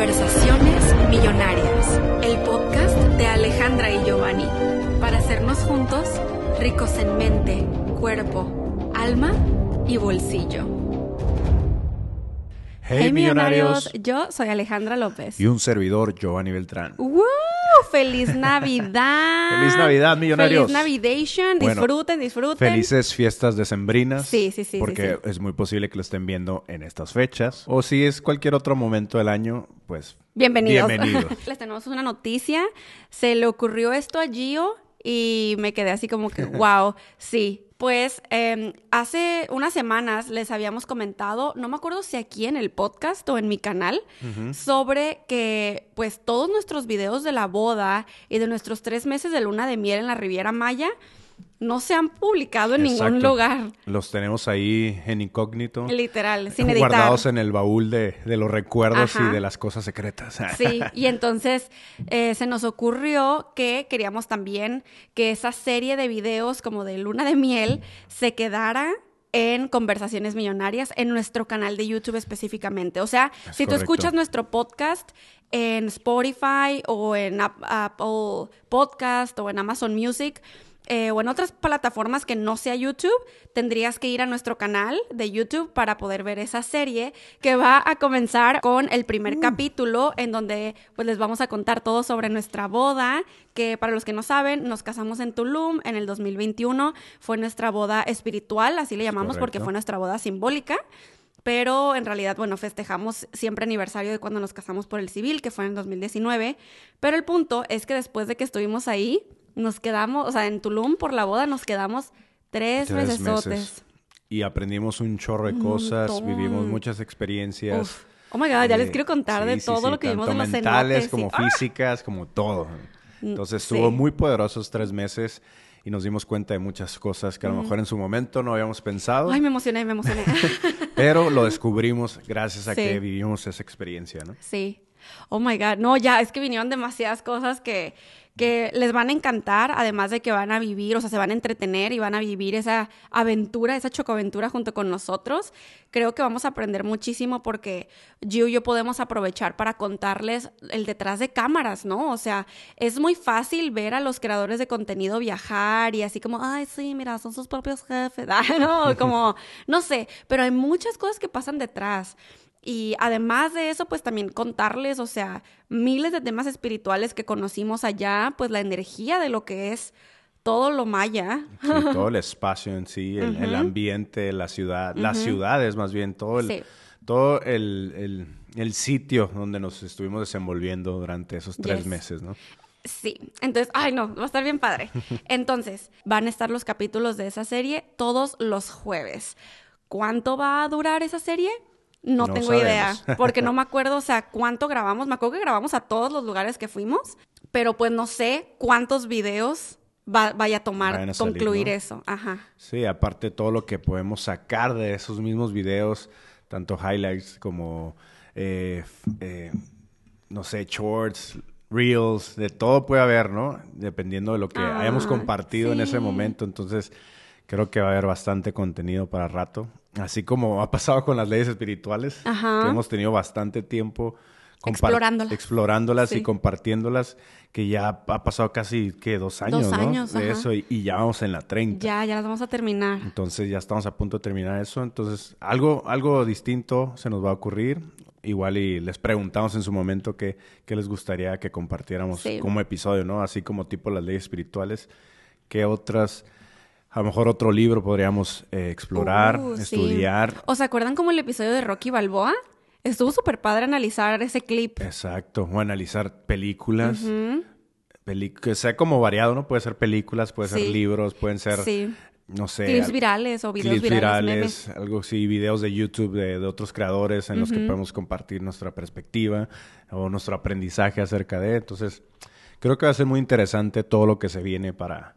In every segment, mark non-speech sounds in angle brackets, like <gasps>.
Conversaciones Millonarias, el podcast de Alejandra y Giovanni, para hacernos juntos ricos en mente, cuerpo, alma y bolsillo. Hey, millonarios. yo soy Alejandra López. Y un servidor, Giovanni Beltrán. ¡Woo! ¡Feliz <laughs> Navidad! ¡Feliz Navidad, millonarios! ¡Feliz Navidation! Bueno, disfruten, disfruten. Felices fiestas decembrinas. Sí, sí, sí, Porque sí, es muy posible que lo estén viendo en estas fechas. O si es cualquier otro momento del año, pues Bienvenidos. Bienvenidos. <laughs> Les tenemos una noticia. Se le ocurrió esto a Gio y me quedé así como que, <laughs> wow, sí. Pues eh, hace unas semanas les habíamos comentado, no me acuerdo si aquí en el podcast o en mi canal, sobre que pues todos nuestros videos de la boda y de nuestros tres meses de luna de miel en la Riviera Maya no se han publicado en ningún lugar. Los tenemos ahí en incógnito. Literal, sin editar. Guardados en el baúl de, de los recuerdos Ajá. y de las cosas secretas. <laughs> Sí, y entonces eh, se nos ocurrió que queríamos también que esa serie de videos como de luna de miel se quedara en Conversaciones Millonarias en nuestro canal de YouTube específicamente. O sea, Es si tú escuchas nuestro podcast en Spotify o en Ap- Apple Podcast o en Amazon Music, eh, o en otras plataformas que no sea YouTube, tendrías que ir a nuestro canal de YouTube para poder ver esa serie que va a comenzar con el primer capítulo en donde pues les vamos a contar todo sobre nuestra boda, que para los que no saben, nos casamos en Tulum en el 2021, fue nuestra boda espiritual, así le llamamos porque fue nuestra boda simbólica. Pero en realidad, bueno, festejamos siempre aniversario de cuando nos casamos por el civil, que fue en el 2019. Pero el punto es que después de que estuvimos ahí, nos quedamos, o sea, en Tulum por la boda nos quedamos tres, meses. Y aprendimos un chorro de cosas, montón. vivimos muchas experiencias. Uf. Oh my God, ya les Eh, quiero contar de sí, sí, todo sí, lo que vimos en los mentales cenotes como ¡Ah! físicas, como todo. Entonces sí. estuvo muy poderoso esos tres meses y nos dimos cuenta de muchas cosas que a lo mejor en su momento no habíamos pensado, Ay, me emocioné, me emocioné. <laughs> pero lo descubrimos gracias a que vivimos esa experiencia, ¿no? Sí. Oh my God. No, ya, es que vinieron demasiadas cosas que, que les van a encantar, además de que van a vivir, o sea, se van a entretener y van a vivir esa aventura, esa chocoaventura junto con nosotros. Creo que vamos a aprender muchísimo porque Gio y yo podemos aprovechar para contarles el detrás de cámaras, ¿no? O sea, es muy fácil ver a los creadores de contenido viajar y así como, ay, sí, mira, son sus propios jefes, <laughs> no, como, no sé, pero hay muchas cosas que pasan detrás. Y además de eso, pues también contarles, o sea, miles de temas espirituales que conocimos allá, pues la energía de lo que es todo lo maya. Sí, todo el <laughs> espacio en sí, el, el ambiente, la ciudad, las ciudades más bien, todo el, Sí. todo el, el- el sitio donde nos estuvimos desenvolviendo durante esos tres Yes. meses, ¿no? Sí, entonces, ay no, va a estar bien padre. <laughs> Entonces, van a estar los capítulos de esa serie todos los jueves. ¿Cuánto va a durar esa serie? No, No tengo idea, <laughs> porque no me acuerdo, o sea, cuánto grabamos. Me acuerdo que grabamos a todos los lugares que fuimos, pero pues no sé cuántos videos va- vaya a tomar Vayan a salir, concluir ¿no? eso. Ajá. Sí, aparte todo lo que podemos sacar de esos mismos videos, tanto highlights como, eh, eh, no sé, shorts, reels, de todo puede haber, ¿no? Dependiendo de lo que Ah, hayamos compartido en ese momento. Entonces, creo que va a haber bastante contenido para rato. Así como ha pasado con las leyes espirituales, Ajá. que hemos tenido bastante tiempo Explorándolas. explorándolas Sí. y compartiéndolas, que ya ha pasado casi, ¿qué? Dos años, Dos ¿no? de eso y, y ya vamos en la 30. Ya, ya las vamos a terminar. Entonces ya estamos a punto de terminar eso. Entonces algo, algo distinto se nos va a ocurrir. Igual y les preguntamos en su momento qué, qué les gustaría que compartiéramos Sí. como episodio, ¿no? Así como tipo las leyes espirituales. ¿Qué otras, a lo mejor otro libro podríamos eh, explorar, Uh, sí. estudiar? ¿O se acuerdan como el episodio de Rocky Balboa? Estuvo súper padre analizar ese clip. Exacto. O analizar películas. Que sea como variado, ¿no? Puede ser películas, puede ser Sí. libros, pueden ser, Sí. no sé. Clips al- virales o videos clips virales, algo así, videos de YouTube de, de otros creadores en los que podemos compartir nuestra perspectiva o nuestro aprendizaje acerca de. Entonces, creo que va a ser muy interesante todo lo que se viene para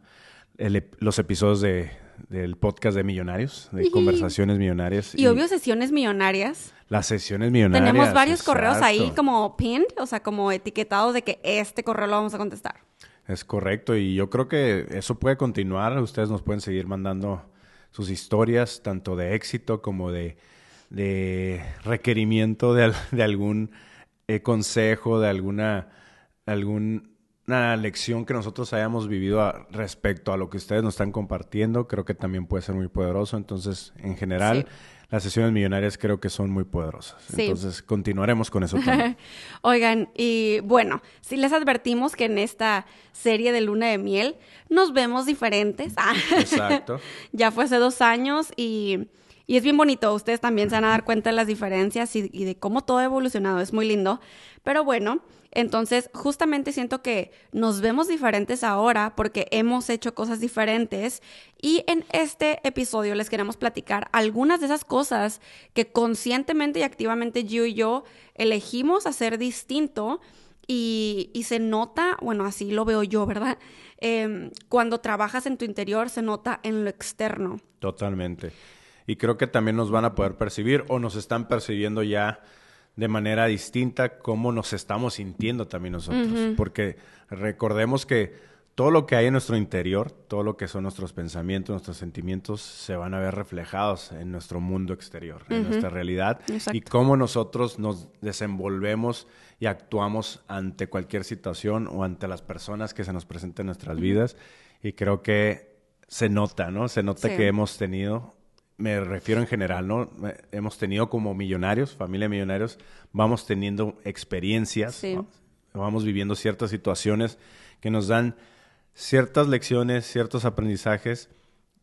el los episodios de, del podcast de Millonarios, de. Conversaciones Millonarias. Y obvio, sesiones millonarias. Las sesiones millonarias. Tenemos varios correos ahí como pinned, o sea, como etiquetados de que este correo lo vamos a contestar. Es correcto, y yo creo que eso puede continuar. Ustedes nos pueden seguir mandando sus historias, tanto de éxito como de, de requerimiento de, de algún eh, consejo, de alguna, alguna lección que nosotros hayamos vivido respecto a lo que ustedes nos están compartiendo, creo que también puede ser muy poderoso. Entonces, en general, las sesiones millonarias creo que son muy poderosas. Entonces, continuaremos con eso también. <laughs> Oigan, y bueno, si les advertimos que en esta serie de luna de miel nos vemos diferentes. <laughs> Exacto. ya fue hace dos años y y es bien bonito, ustedes también se van a dar cuenta de las diferencias y, de cómo todo ha evolucionado, es muy lindo. Pero bueno, entonces justamente siento que nos vemos diferentes ahora porque hemos hecho cosas diferentes y en este episodio les queremos platicar algunas de esas cosas que conscientemente y activamente yo y yo elegimos hacer distinto. Y, se nota, bueno, así lo veo yo, ¿verdad? Em, cuando trabajas en tu interior se nota en lo externo. Totalmente y creo que también nos van a poder percibir o nos están percibiendo ya de manera distinta cómo nos estamos sintiendo también nosotros. Porque recordemos que todo lo que hay en nuestro interior, todo lo que son nuestros pensamientos, nuestros sentimientos, se van a ver reflejados en nuestro mundo exterior, en nuestra realidad y cómo nosotros nos desenvolvemos y actuamos ante cualquier situación o ante las personas que se nos presenten en nuestras vidas. Y creo que se nota, ¿no? Se nota que hemos tenido me refiero en general, ¿no? Hemos tenido como millonarios, familia de millonarios, vamos teniendo experiencias, vamos viviendo ciertas situaciones que nos dan ciertas lecciones, ciertos aprendizajes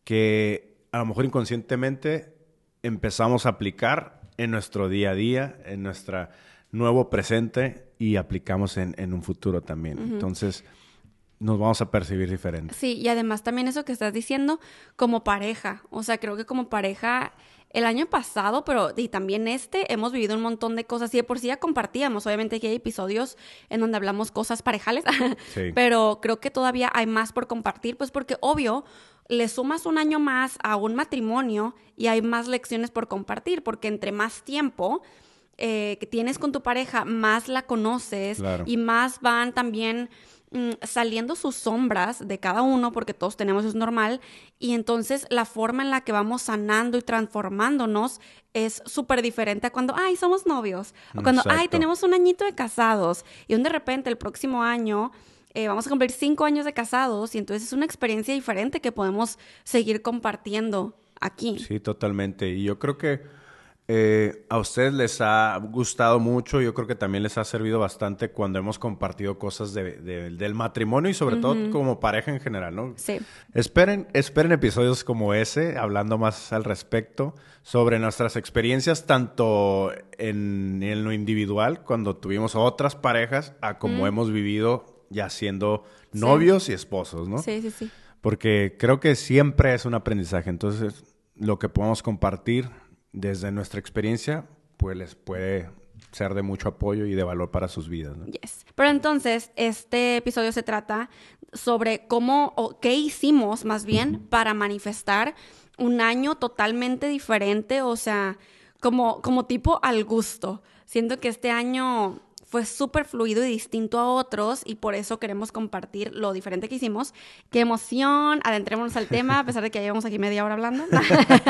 que a lo mejor inconscientemente empezamos a aplicar en nuestro día a día, en nuestro nuevo presente y aplicamos en, un futuro también. Entonces, nos vamos a percibir diferente. Sí, y además también eso que estás diciendo como pareja, o sea, creo que como pareja el año pasado, pero y también este, hemos vivido un montón de cosas y de por sí ya compartíamos, obviamente que hay episodios en donde hablamos cosas parejales, <laughs> pero creo que todavía hay más por compartir, pues porque obvio, le sumas un año más a un matrimonio y hay más lecciones por compartir, porque entre más tiempo eh, que tienes con tu pareja, más la conoces y más van también saliendo sus sombras de cada uno, porque todos tenemos, es normal, y entonces la forma en la que vamos sanando y transformándonos es súper diferente a cuando, ay, somos novios, o cuando, ay, tenemos un añito de casados, y de repente el próximo año... Eh, vamos a cumplir cinco años de casados y entonces es una experiencia diferente que podemos seguir compartiendo aquí. Sí, totalmente. Y yo creo que eh, a ustedes les ha gustado mucho, yo creo que también les ha servido bastante cuando hemos compartido cosas del matrimonio y sobre todo como pareja en general, ¿no? Sí. Esperen, esperen episodios como ese, hablando más al respecto, sobre nuestras experiencias tanto en, lo individual, cuando tuvimos otras parejas, a como hemos vivido ya siendo novios y esposos, ¿no? Sí, sí, sí. Porque creo que siempre es un aprendizaje, entonces lo que podamos compartir desde nuestra experiencia, pues les puede ser de mucho apoyo y de valor para sus vidas. Yes. Pero entonces, este episodio se trata sobre cómo o qué hicimos más bien para manifestar un año totalmente diferente, o sea, como, como tipo al gusto. Siento que este año fue súper fluido y distinto a otros y por eso queremos compartir lo diferente que hicimos. Qué emoción, adentrémonos al tema, a pesar de que ya llevamos aquí media hora hablando.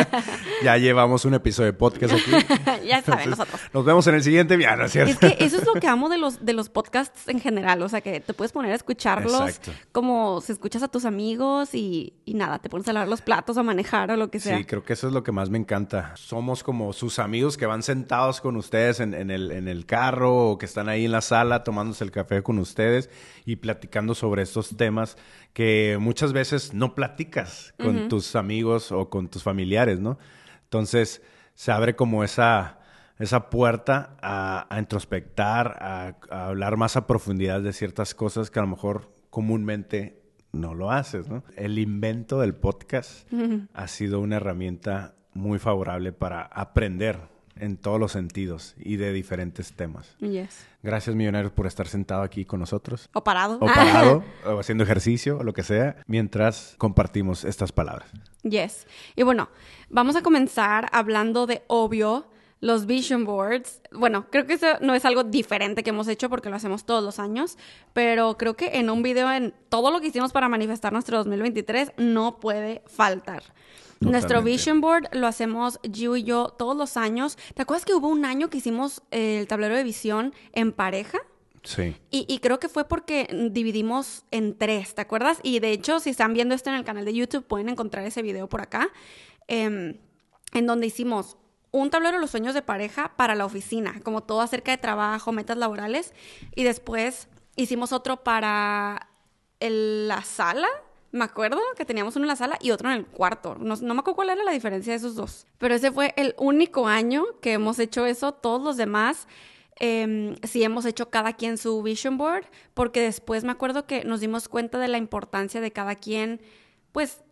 <laughs> ya llevamos un episodio de podcast aquí. <laughs> ya saben, nosotros. Nos vemos en el siguiente, ya, ¿no es cierto? Es que eso es lo que amo de los, de los podcasts en general, o sea, que te puedes poner a escucharlos como si escuchas a tus amigos y, y, nada, te pones a lavar los platos, a manejar o lo que sea. Sí, creo que eso es lo que más me encanta. Somos como sus amigos que van sentados con ustedes en, en, el, en el carro o que están ahí en la sala tomándose el café con ustedes y platicando sobre estos temas que muchas veces no platicas con tus amigos o con tus familiares, ¿no? Entonces se abre como esa, esa puerta a, introspectar, a, hablar más a profundidad de ciertas cosas que a lo mejor comúnmente no lo haces, ¿no? El invento del podcast ha sido una herramienta muy favorable para aprender en todos los sentidos y de diferentes temas. Yes. Gracias, millonarios, por estar sentado aquí con nosotros. O parado. O parado, <laughs> o haciendo ejercicio, o lo que sea, mientras compartimos estas palabras. Yes. Y bueno, vamos a comenzar hablando de obvio los vision boards. Bueno, creo que eso no es algo diferente que hemos hecho porque lo hacemos todos los años, pero creo que en un video, en todo lo que hicimos para manifestar nuestro 2023, no puede faltar. Nuestro vision board lo hacemos Gio y yo todos los años. ¿Te acuerdas que hubo un año que hicimos el tablero de visión en pareja? Sí. Y, creo que fue porque dividimos en tres, ¿te acuerdas? Y de hecho, si están viendo esto en el canal de YouTube, pueden encontrar ese video por acá, em, en donde hicimos un tablero de los sueños de pareja para la oficina, como todo acerca de trabajo, metas laborales, y después hicimos otro para la sala, me acuerdo que teníamos uno en la sala y otro en el cuarto. No, me acuerdo cuál era la diferencia de esos dos. Pero ese fue el único año que hemos hecho eso. Todos los demás eh, sí hemos hecho cada quien su vision board, porque después me acuerdo que nos dimos cuenta de la importancia de cada quien, pues,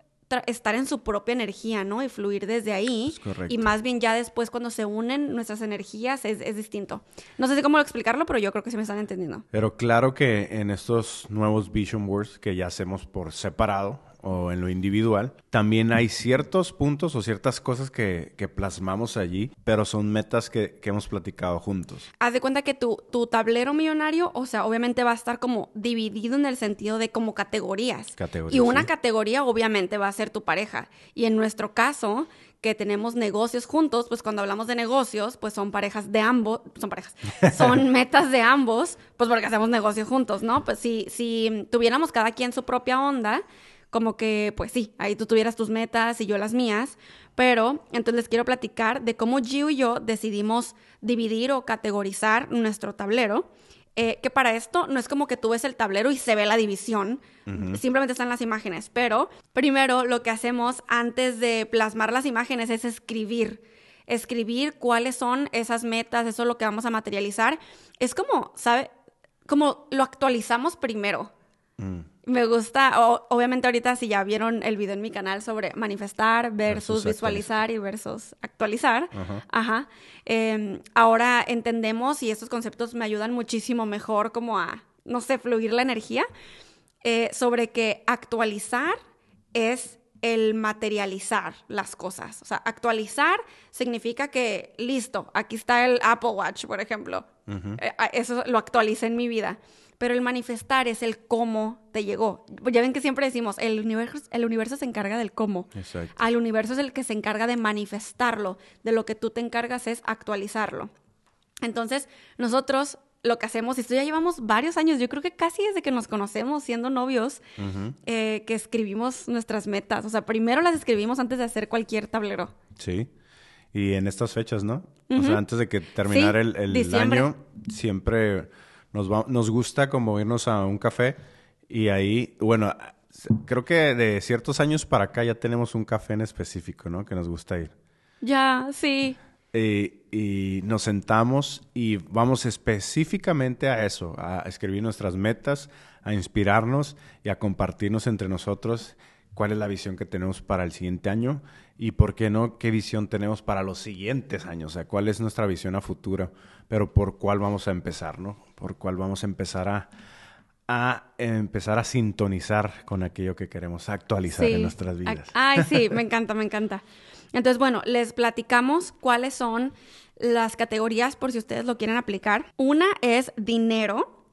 estar en su propia energía, ¿no? Y fluir desde ahí. Y más bien ya después cuando se unen nuestras energías es, es, distinto. No sé cómo explicarlo, pero yo creo que sí me están entendiendo. Pero claro que en estos nuevos vision boards que ya hacemos por separado, o en lo individual, también hay ciertos puntos o ciertas cosas que, plasmamos allí, pero son metas que, hemos platicado juntos. Haz de cuenta que tu, tu tablero millonario, o sea, obviamente va a estar como dividido en el sentido de como categorías. y una categoría obviamente va a ser tu pareja. Y en nuestro caso, que tenemos negocios juntos, pues cuando hablamos de negocios, pues son parejas de ambos, son parejas, <laughs> son metas de ambos, pues porque hacemos negocios juntos, ¿no? Pues si, si tuviéramos cada quien su propia onda, como que, pues sí, ahí tú tuvieras tus metas y yo las mías, pero entonces les quiero platicar de cómo Gio y yo decidimos dividir o categorizar nuestro tablero. Eh, que para esto no es como que tú ves el tablero y se ve la división, simplemente están las imágenes, pero primero lo que hacemos antes de plasmar las imágenes es escribir, escribir cuáles son esas metas, eso es lo que vamos a materializar. Es como, ¿sabe? Como lo actualizamos primero. Mm. Me gusta, obviamente ahorita si ya vieron el video en mi canal sobre manifestar versus, visualizar y versus actualizar, ajá, em, ahora entendemos y estos conceptos me ayudan muchísimo mejor como a, no sé, fluir la energía, eh, sobre que actualizar es el materializar las cosas. O sea, actualizar significa que, listo, aquí está el Apple Watch, por ejemplo. Eh, eso lo actualicé en mi vida pero el manifestar es el cómo te llegó. Ya ven que siempre decimos, el universo, el universo se encarga del cómo. Exacto. Al universo es el que se encarga de manifestarlo, de lo que tú te encargas es actualizarlo. Entonces, nosotros lo que hacemos, y esto ya llevamos varios años, yo creo que casi desde que nos conocemos siendo novios, eh, que escribimos nuestras metas. O sea, primero las escribimos antes de hacer cualquier tablero. Sí. Y en estas fechas, ¿no? O sea, antes de que terminara el, el año, siempre nos, nos gusta como irnos a un café y ahí, bueno, creo que de ciertos años para acá ya tenemos un café en específico, ¿no? Que nos gusta ir. Ya, sí. y nos sentamos y vamos específicamente a eso, a escribir nuestras metas, a inspirarnos y a compartirnos entre nosotros cuál es la visión que tenemos para el siguiente año y por qué no, qué visión tenemos para los siguientes años, o sea, cuál es nuestra visión a futuro, pero por cuál vamos a empezar, ¿no? Por cuál vamos a empezar a, a empezar a sintonizar con aquello que queremos actualizar en nuestras vidas. Ay, sí, <laughs> me encanta, me encanta. Entonces, bueno, les platicamos cuáles son las categorías por si ustedes lo quieren aplicar. Una es dinero,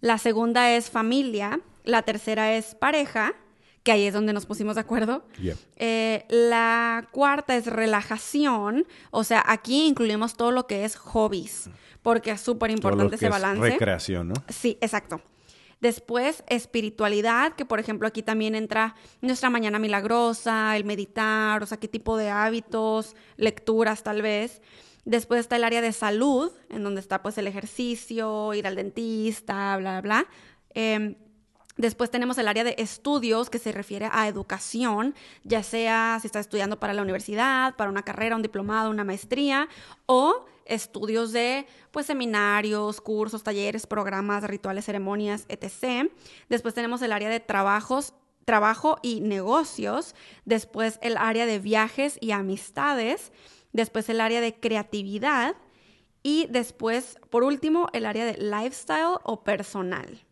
la segunda es familia, la tercera es pareja, que ahí es donde nos pusimos de acuerdo. Eh, la cuarta es relajación, o sea, aquí incluimos todo lo que es hobbies, porque es súper importante ese balance. recreación, ¿no? Sí, exacto. Después, espiritualidad, que por ejemplo aquí también entra nuestra mañana milagrosa, el meditar, o sea, qué tipo de hábitos, lecturas tal vez. Después está el área de salud, en donde está pues el ejercicio, ir al dentista, bla, bla, bla. Em, Después tenemos el área de estudios que se refiere a educación, ya sea si estás estudiando para la universidad, para una carrera, un diplomado, una maestría o estudios de pues seminarios, cursos, talleres, programas, rituales, ceremonias, etc. Después tenemos el área de trabajos, trabajo y negocios, después el área de viajes y amistades, después el área de creatividad y después, por último, el área de lifestyle o personal.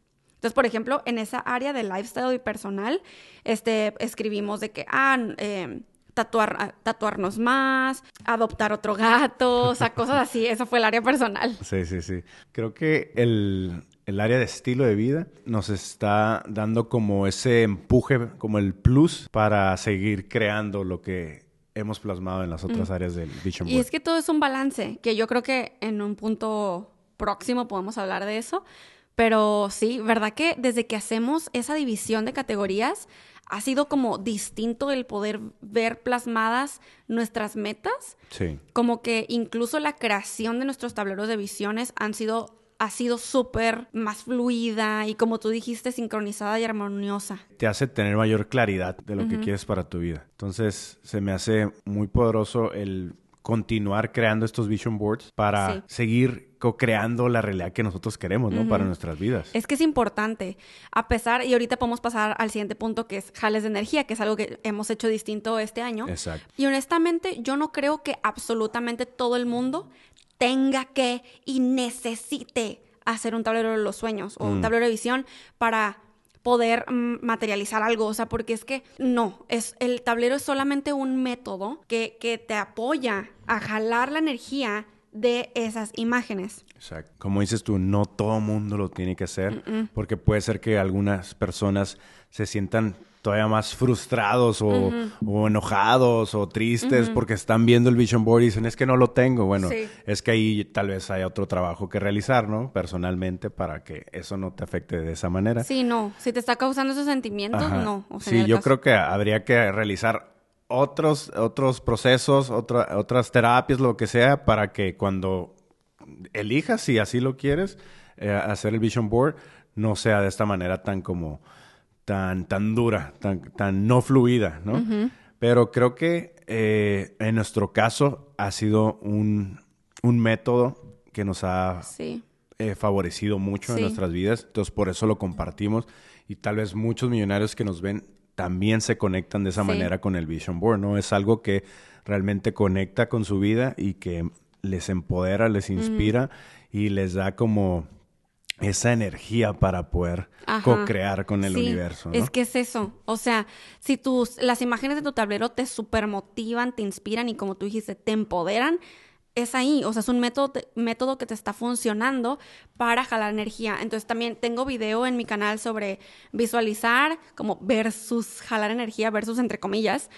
Entonces, por ejemplo, en esa área de lifestyle y personal, este, escribimos de que, ah, em, tatuar, tatuarnos más, adoptar otro gato, o sea, cosas así. Eso fue el área personal. <laughs> Sí, sí, sí. Creo que el, el área de estilo de vida nos está dando como ese empuje, como el plus para seguir creando lo que hemos plasmado en las otras áreas del Vision Board. Y es que todo es un balance, que yo creo que en un punto próximo podemos hablar de eso. Pero sí, ¿verdad que desde que hacemos esa división de categorías ha sido como distinto el poder ver plasmadas nuestras metas? Sí. Como que incluso la creación de nuestros tableros de visiones han sido ha sido súper más fluida y como tú dijiste, sincronizada y armoniosa. Te hace tener mayor claridad de lo que quieres para tu vida. Entonces, se me hace muy poderoso el continuar creando estos vision boards para seguir co-creando la realidad que nosotros queremos, ¿no? Para nuestras vidas. Es que es importante, a pesar, y ahorita podemos pasar al siguiente punto que es jales de energía, que es algo que hemos hecho distinto este año. Exacto. Y honestamente, yo no creo que absolutamente todo el mundo tenga que y necesite hacer un tablero de los sueños o un mm. tablero de visión para poder mm, materializar algo, o sea, porque es que no, es el tablero es solamente un método que, que te apoya a jalar la energía de esas imágenes. Exacto. Como dices tú, no todo mundo lo tiene que hacer, porque puede ser que algunas personas se sientan todavía más frustrados o, enojados o tristes porque están viendo el vision board y dicen, es que no lo tengo. Bueno, es que ahí tal vez haya otro trabajo que realizar, ¿no? Personalmente, para que eso no te afecte de esa manera. Sí, no. Si te está causando esos sentimientos, no. sí, yo creo que habría que realizar otros, otros procesos, otras terapias, lo que sea, para que cuando elijas, si así lo quieres, eh, hacer el vision board, no sea de esta manera tan como tan, tan dura, tan, tan no fluida, ¿no? Pero creo que eh, en nuestro caso ha sido un, un método que nos ha eh, favorecido mucho en nuestras vidas. Entonces, por eso lo compartimos. Y tal vez muchos millonarios que nos ven también se conectan de esa manera con el Vision Board, ¿no? Es algo que realmente conecta con su vida y que les empodera, les inspira y les da como esa energía para poder co-crear con el universo. Es que es eso. O sea, si tus, las imágenes de tu tablero te supermotivan, te inspiran y como tú dijiste, te empoderan, es ahí. O sea, es un método, método que te está funcionando para jalar energía. Entonces también tengo video en mi canal sobre visualizar como versus jalar energía versus entre comillas,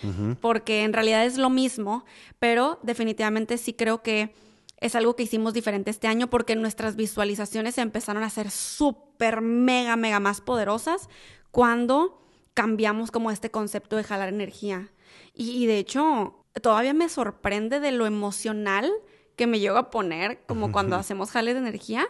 porque en realidad es lo mismo, pero definitivamente sí creo que es algo que hicimos diferente este año porque nuestras visualizaciones empezaron a ser súper, mega, mega más poderosas cuando cambiamos como este concepto de jalar energía. Y, de hecho, todavía me sorprende de lo emocional que me llego a poner como cuando <laughs> hacemos jales de energía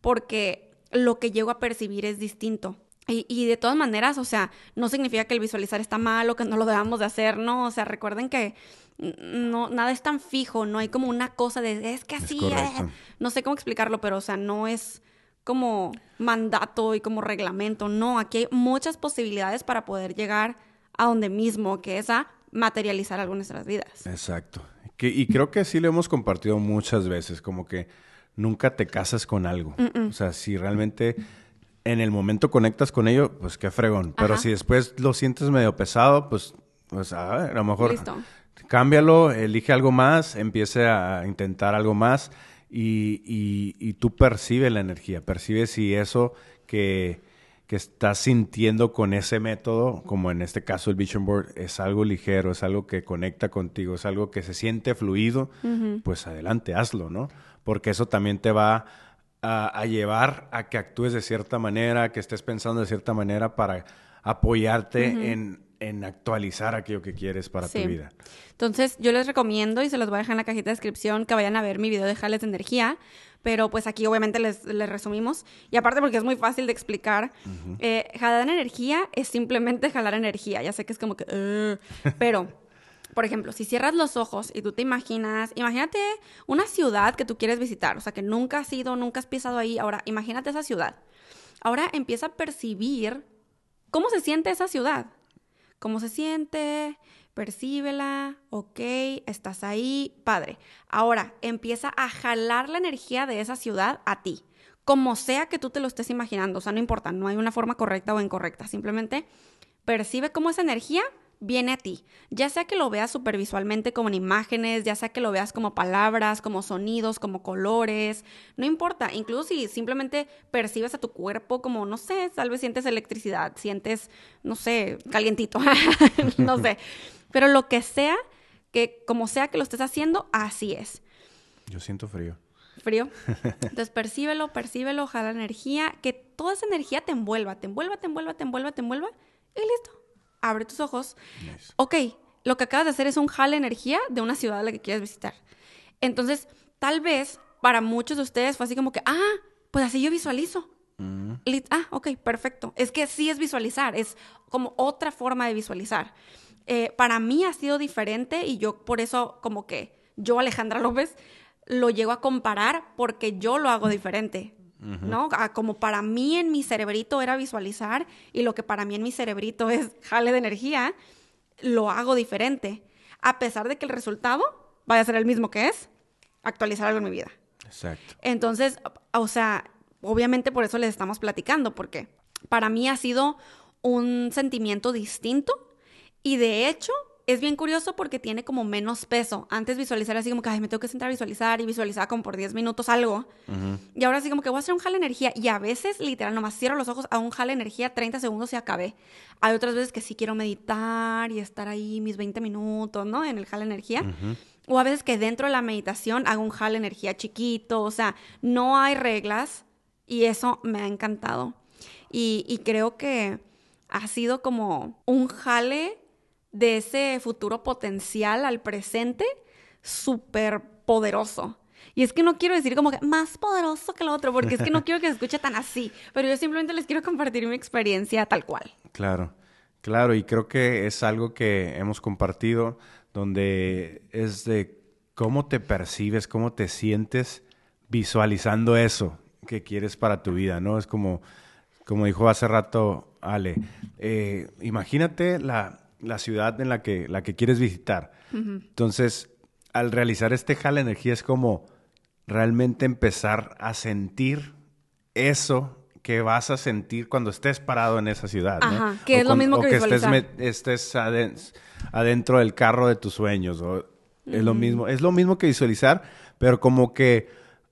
porque lo que llego a percibir es distinto. Y, y, de todas maneras, o sea, no significa que el visualizar está mal o que no lo debamos de hacer, ¿no? O sea, recuerden que no, nada es tan fijo, no hay como una cosa de, es que así, eh". no sé cómo explicarlo, pero o sea, no es como mandato y como reglamento, no, aquí hay muchas posibilidades para poder llegar a donde mismo, que es a materializar algo en nuestras vidas. Exacto. y creo que sí lo hemos compartido muchas veces, como que nunca te casas con algo. O sea, si realmente en el momento conectas con ello, pues qué fregón. Pero si después lo sientes medio pesado, pues, pues a, lo mejor Listo cámbialo, elige algo más, empiece a intentar algo más y, y, tú percibes la energía, percibes si eso que, que, estás sintiendo con ese método, como en este caso el Vision Board, es algo ligero, es algo que conecta contigo, es algo que se siente fluido, pues adelante, hazlo, ¿no? Porque eso también te va a, llevar a que actúes de cierta manera, que estés pensando de cierta manera para apoyarte en en actualizar aquello que quieres para tu vida. Entonces, yo les recomiendo, y se los voy a dejar en la cajita de descripción, que vayan a ver mi video de jales de energía, pero pues aquí obviamente les, resumimos. Y aparte porque es muy fácil de explicar, eh, jalar energía es simplemente jalar energía. Ya sé que es como que... pero... Por ejemplo, si cierras los ojos y tú te imaginas, imagínate una ciudad que tú quieres visitar, o sea, que nunca has ido, nunca has pisado ahí, ahora imagínate esa ciudad. Ahora empieza a percibir cómo se siente esa ciudad cómo se siente, percíbela, ok, estás ahí, padre. Ahora empieza a jalar la energía de esa ciudad a ti, como sea que tú te lo estés imaginando, o sea, no importa, no hay una forma correcta o incorrecta, simplemente percibe cómo esa energía viene a ti. Ya sea que lo veas supervisualmente como en imágenes, ya sea que lo veas como palabras, como sonidos, como colores, no importa. Incluso si simplemente percibes a tu cuerpo como, no sé, tal vez sientes electricidad, sientes, no sé, calientito, <laughs> no sé. Pero lo que sea, que como sea que lo estés haciendo, así es. Yo siento frío. Frío. <laughs> Entonces percíbelo, percíbelo, jala energía, que toda esa energía te envuelva, te envuelva, te envuelva, te envuelva, te envuelva y listo. Abre tus ojos. Ok, lo que acabas de hacer es un jala energía de una ciudad a la que quieres visitar. Entonces, tal vez para muchos de ustedes fue así como que, ah, pues así yo visualizo. Mm. Ah, ok, perfecto. Es que sí es visualizar, es como otra forma de visualizar. Eh, para mí ha sido diferente y yo por eso como que yo, Alejandra López, lo llego a comparar porque yo lo hago diferente. ¿No? como para mí en mi cerebrito era visualizar y lo que para mí en mi cerebrito es jale de energía, lo hago diferente. A pesar de que el resultado vaya a ser el mismo que es actualizar algo en mi vida. Exacto. Entonces, o sea, obviamente por eso les estamos platicando, porque para mí ha sido un sentimiento distinto y de hecho es bien curioso porque tiene como menos peso. Antes visualizar así como que, ay, me tengo que sentar a visualizar y visualizar como por 10 minutos algo. Y ahora así como que voy a hacer un jale energía. Y a veces, literal, nomás cierro los ojos a un jale energía, 30 segundos y acabé. Hay otras veces que sí quiero meditar y estar ahí mis 20 minutos, ¿no? En el jale energía. O a veces que dentro de la meditación hago un jale energía chiquito. O sea, no hay reglas y eso me ha encantado. Y, y creo que ha sido como un jale de ese futuro potencial al presente súper poderoso. Y es que no quiero decir como que más poderoso que lo otro, porque es que no <laughs> quiero que se escuche tan así, pero yo simplemente les quiero compartir mi experiencia tal cual. Claro, claro, y creo que es algo que hemos compartido, donde es de cómo te percibes, cómo te sientes visualizando eso que quieres para tu vida, ¿no? Es como, como dijo hace rato Ale, eh, imagínate la, la ciudad en la que, la que quieres visitar. Entonces, al realizar este jala energía es como realmente empezar a sentir eso que vas a sentir cuando estés parado en esa ciudad. Ajá, que es lo mismo que, estés, adentro del carro de tus sueños. Es lo mismo. Es lo mismo que visualizar, pero como que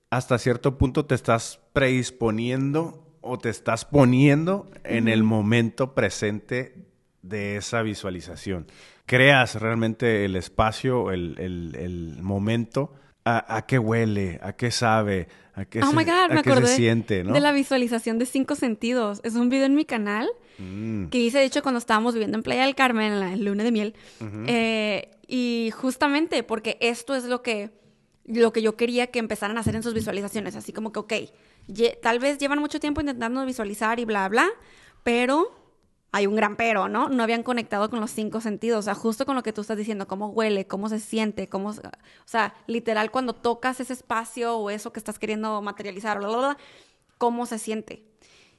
hasta cierto punto te estás predisponiendo o te estás poniendo en el momento presente de esa visualización. Creas realmente el espacio, el, momento, a, qué huele, a qué sabe, a qué, oh se, siente, ¿no? De la visualización de cinco sentidos. Es un video en mi canal mm. que hice, de hecho, cuando estábamos viviendo en Playa del Carmen, en la luna de miel. Eh, y justamente porque esto es lo que, lo que yo quería que empezaran a hacer en sus visualizaciones. Así como que, ok, tal vez llevan mucho tiempo intentando visualizar y bla, bla, pero hay un gran pero, ¿no? No habían conectado con los cinco sentidos, o sea, justo con lo que tú estás diciendo, cómo huele, cómo se siente, cómo, o sea, literal cuando tocas ese espacio o eso que estás queriendo materializar, bla, bla, bla, cómo se siente.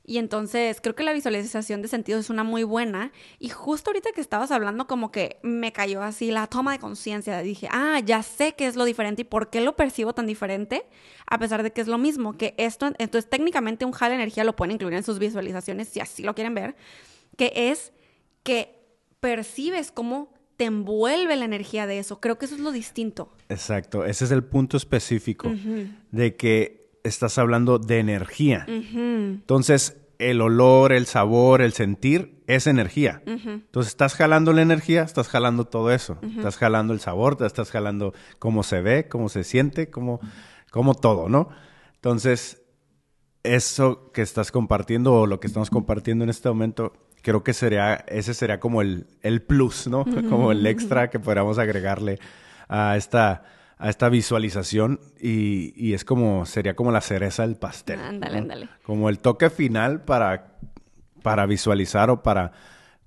Y entonces creo que la visualización de sentidos es una muy buena. Y justo ahorita que estabas hablando, como que me cayó así la toma de conciencia. Dije, ah, ya sé qué es lo diferente y por qué lo percibo tan diferente, a pesar de que es lo mismo. Que esto, entonces técnicamente un de energía lo pueden incluir en sus visualizaciones si así lo quieren ver que es que percibes cómo te envuelve la energía de eso. Creo que eso es lo distinto. Exacto, ese es el punto específico de que estás hablando de energía. Entonces, el olor, el sabor, el sentir es energía. Entonces, estás jalando la energía, estás jalando todo eso. Estás jalando el sabor, te estás jalando cómo se ve, cómo se siente, cómo, cómo todo, ¿no? Entonces, eso que estás compartiendo o lo que estamos compartiendo en este momento creo que sería, ese sería como el, el plus, ¿no? <laughs> Como el extra que podríamos agregarle a esta, a esta visualización y, y es como, sería como la cereza del pastel. Ándale, ándale. Como el toque final para, para visualizar o para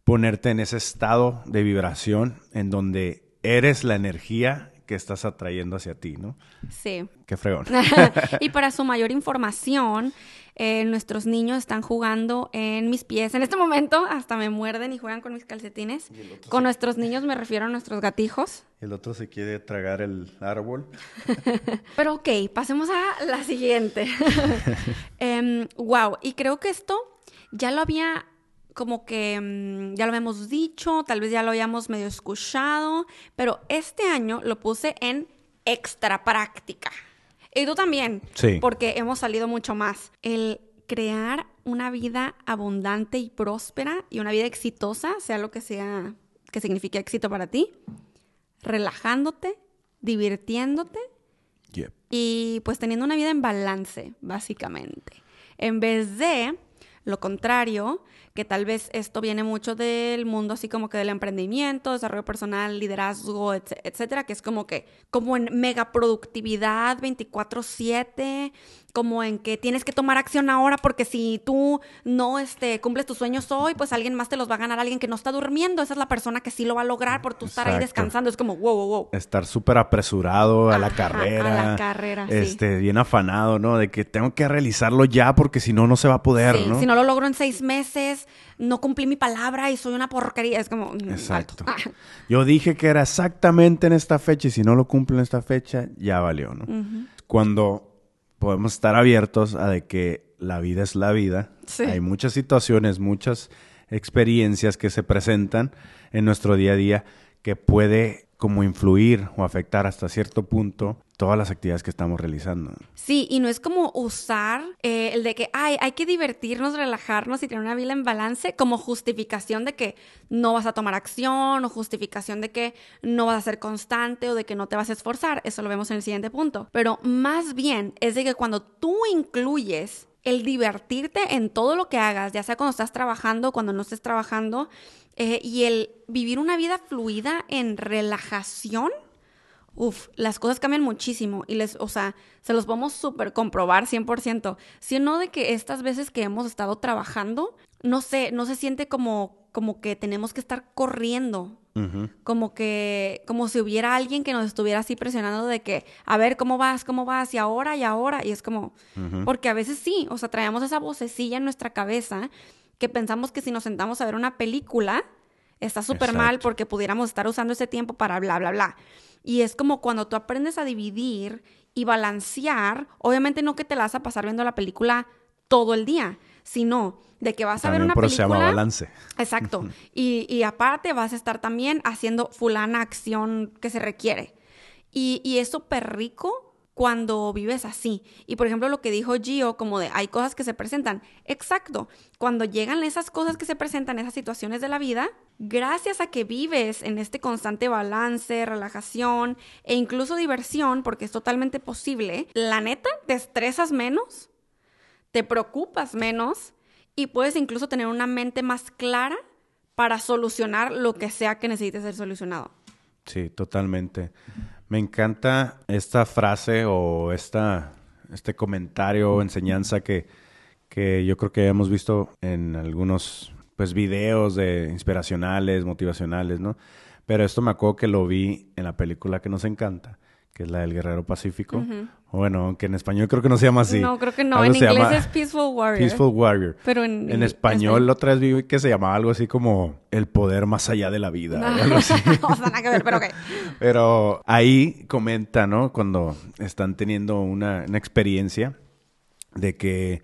ponerte en ese estado de vibración en donde eres la energía que estás atrayendo hacia ti, ¿no? Sí. Qué fregón. <laughs> y para <laughs> su mayor información, eh, nuestros niños están jugando en mis pies. En este momento hasta me muerden y juegan con mis calcetines. Con nuestros niños me refiero a nuestros gatijos. El otro se quiere tragar el árbol. <laughs> Pero ok, pasemos a la siguiente. wow, <laughs> em, y creo que esto ya lo había como que mm, ya lo hemos dicho, tal vez ya lo hayamos medio escuchado, pero este año lo puse en extra práctica. Y tú también, Sí. porque hemos salido mucho más. El crear una vida abundante y próspera y una vida exitosa, sea lo que sea que signifique éxito para ti, relajándote, divirtiéndote Yep. y pues teniendo una vida en balance, básicamente. En vez de lo contrario, que tal vez esto viene mucho del mundo así como que del emprendimiento, desarrollo personal, liderazgo, etc- etcétera, que es como que como en mega productividad 24/7, como en que tienes que tomar acción ahora porque si tú no este cumples tus sueños hoy, pues alguien más te los va a ganar, alguien que no está durmiendo, esa es la persona que sí lo va a lograr por tú estar ahí descansando, es como wow, wow, wow. Estar súper apresurado a la carrera. a la carrera, sí. Este, bien afanado, ¿no? De que tengo que realizarlo ya porque si no, no se va a poder, Sí, ¿no? Si no lo logro en seis meses, no cumplí mi palabra y soy una porquería. Es como. mm, Exacto. Ah, <laughs> Yo dije que era exactamente en esta fecha y si no lo cumplo en esta fecha, ya valió, ¿no? Cuando podemos estar abiertos a de que la vida es la vida. Sí. Hay muchas situaciones, muchas experiencias que se presentan en nuestro día a día que puede como influir o afectar hasta cierto punto todas las actividades que estamos realizando. Sí, y no es como usar eh, el de que ay, hay que divertirnos, relajarnos y tener una vida en balance como justificación de que no vas a tomar acción o justificación de que no vas a ser constante o de que no te vas a esforzar. Eso lo vemos en el siguiente punto. Pero más bien es de que cuando tú incluyes el divertirte en todo lo que hagas, ya sea cuando estás trabajando, cuando no estés trabajando, eh, y el vivir una vida fluida en relajación, Uf, las cosas cambian muchísimo y les, o sea, se los vamos súper comprobar 100%. Si no de que estas veces que hemos estado trabajando, no sé, no se siente como, como que tenemos que estar corriendo. Como que, como si hubiera alguien que nos estuviera así presionando de que, a ver, ¿cómo vas? ¿Cómo vas? Y ahora, y ahora. Y es como, porque a veces sí, o sea, traemos esa vocecilla en nuestra cabeza que pensamos que si nos sentamos a ver una película, está súper mal porque pudiéramos estar usando ese tiempo para bla, bla, bla. Y es como cuando tú aprendes a dividir y balancear, obviamente no que te la vas a pasar viendo la película todo el día, sino de que vas a ver una por eso se llama película. balance. Exacto. <laughs> Y, y aparte vas a estar también haciendo fulana acción que se requiere. Y, y es súper rico cuando vives así. Y por ejemplo, lo que dijo Gio, como de hay cosas que se presentan. Exacto. Cuando llegan esas cosas que se presentan, esas situaciones de la vida, gracias a que vives en este constante balance, relajación e incluso diversión, porque es totalmente posible, la neta, te estresas menos, te preocupas menos y puedes incluso tener una mente más clara para solucionar lo que sea que necesite ser solucionado. Sí, totalmente. Me encanta esta frase o esta, este comentario o enseñanza que, que yo creo que hemos visto en algunos pues videos de inspiracionales, motivacionales, ¿no? Pero esto me acuerdo que lo vi en la película que nos encanta, que es la del Guerrero Pacífico. O Bueno, aunque en español creo que no se llama así. No, creo que no. En inglés es Peaceful Warrior. Peaceful Warrior. Pero en, En español, la otra vez vi que se llamaba algo así como el poder más allá de la vida. o algo así. <laughs> o sea, nada que ver, pero ok. <laughs> Pero ahí comenta, ¿no? Cuando están teniendo una, una experiencia de que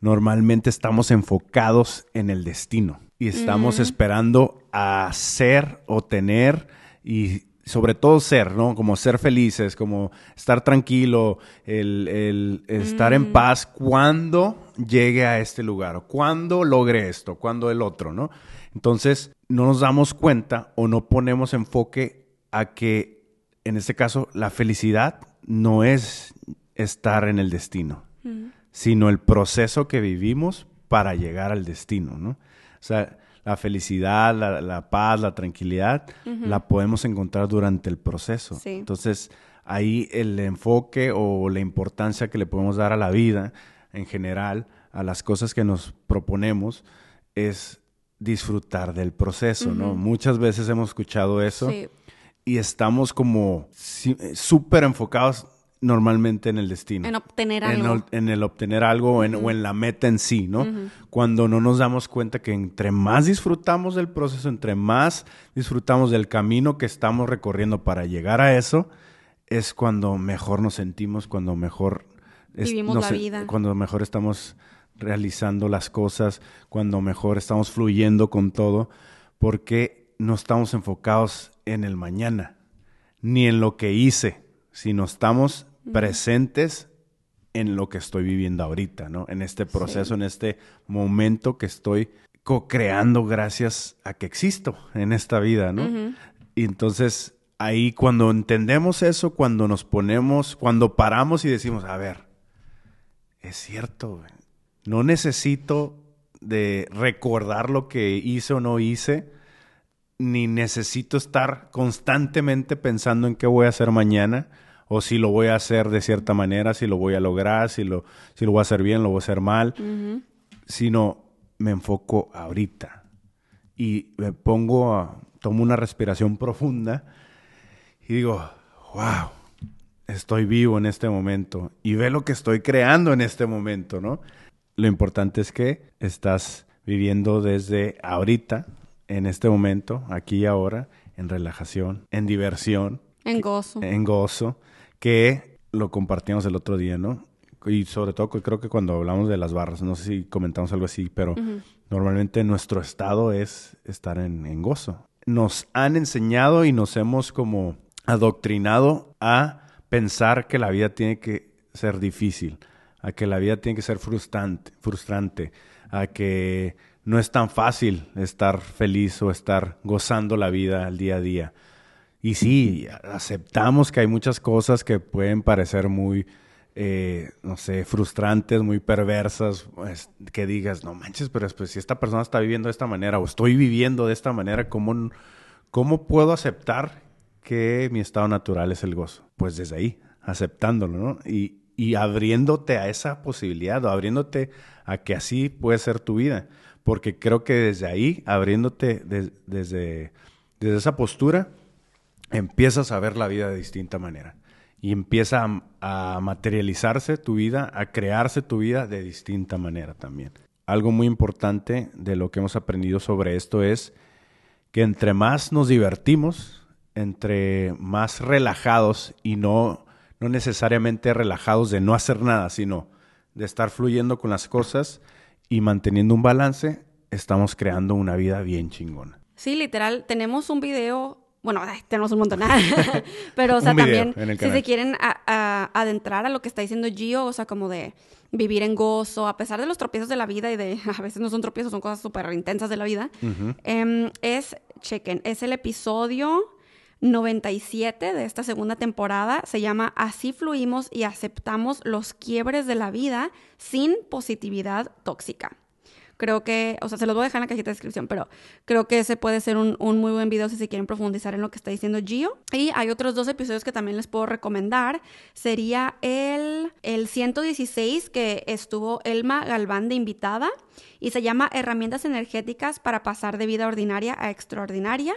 normalmente estamos enfocados en el destino y estamos esperando a ser o tener y sobre todo ser, ¿no? Como ser felices, como estar tranquilo, el, el estar en Mm. paz cuando llegue a este lugar, o cuando logre esto, cuando el otro, ¿no? Entonces, no nos damos cuenta o no ponemos enfoque a que, en este caso, la felicidad no es estar en el destino, Mm. sino el proceso que vivimos para llegar al destino, ¿no? O sea, la felicidad, la, la paz, la tranquilidad, la podemos encontrar durante el proceso. Sí. Entonces, ahí el enfoque o la importancia que le podemos dar a la vida en general, a las cosas que nos proponemos, es disfrutar del proceso, ¿no? Muchas veces hemos escuchado eso Sí. y estamos como eh, súper enfocados normalmente en el destino. En obtener En, algo. en el obtener algo o en, o en la meta en sí, ¿no? Cuando no nos damos cuenta que entre más disfrutamos del proceso, entre más disfrutamos del camino que estamos recorriendo para llegar a eso, es cuando mejor nos sentimos, cuando mejor es- Vivimos nos la vida. cuando mejor estamos realizando las cosas, cuando mejor estamos fluyendo con todo, porque no estamos enfocados en el mañana, ni en lo que hice, sino estamos presentes en lo que estoy viviendo ahorita, ¿no? En este proceso, en este momento que estoy co-creando gracias a que existo en esta vida, ¿no? Y entonces ahí cuando entendemos eso, cuando nos ponemos, cuando paramos y decimos, a ver, es cierto, no necesito de recordar lo que hice o no hice, ni necesito estar constantemente pensando en qué voy a hacer mañana o si lo voy a hacer de cierta manera, si lo voy a lograr, si lo, si lo voy a hacer bien, lo voy a hacer mal, sino me enfoco ahorita y me pongo a, tomo una respiración profunda y digo, wow, estoy vivo en este momento y ve lo que estoy creando en este momento, ¿no? Lo importante es que estás viviendo desde ahorita, en este momento, aquí y ahora, en relajación, en diversión. En gozo. En gozo, que lo compartimos el otro día, ¿no? Y sobre todo creo que cuando hablamos de las barras, no sé si comentamos algo así, pero normalmente nuestro estado es estar en, en gozo. Nos han enseñado y nos hemos como adoctrinado a pensar que la vida tiene que ser difícil, a que la vida tiene que ser frustrante, frustrante, a que no es tan fácil estar feliz o estar gozando la vida al día a día. Y sí, aceptamos que hay muchas cosas que pueden parecer muy, eh, no sé, frustrantes, muy perversas, pues, que digas, no manches, pero pues, si esta persona está viviendo de esta manera o estoy viviendo de esta manera, ¿cómo, cómo puedo aceptar que mi estado natural es el gozo? Pues desde ahí, aceptándolo, ¿no? Y, y abriéndote a esa posibilidad o abriéndote a que así puede ser tu vida. Porque creo que desde ahí, abriéndote desde, desde esa postura, empiezas a ver la vida de distinta manera. Y empieza a, materializarse tu vida, a crearse tu vida de distinta manera también. Algo muy importante de lo que hemos aprendido sobre esto es que entre más nos divertimos, entre más relajados y no no necesariamente relajados de no hacer nada, sino de estar fluyendo con las cosas y manteniendo un balance, estamos creando una vida bien chingona. Sí, literal, tenemos un video bueno, tenemos un montón, <laughs> pero o sea, también si se quieren adentrar a lo que está diciendo Gio, o sea, como de vivir en gozo, a pesar de los tropiezos de la vida y de, <laughs> a veces no son tropiezos, son cosas súper intensas de la vida, em, es, chequen, es el episodio 97 de esta segunda temporada. Se llama Así fluimos y aceptamos los quiebres de la vida sin positividad tóxica. Creo que, o sea, se los voy a dejar en la cajita de descripción, pero creo que ese puede ser un, muy buen video si se quieren profundizar en lo que está diciendo Gio. Y hay otros dos episodios que también les puedo recomendar. Sería el, el 116 que estuvo Elma Galván de invitada y se llama Herramientas energéticas para pasar de vida ordinaria a extraordinaria.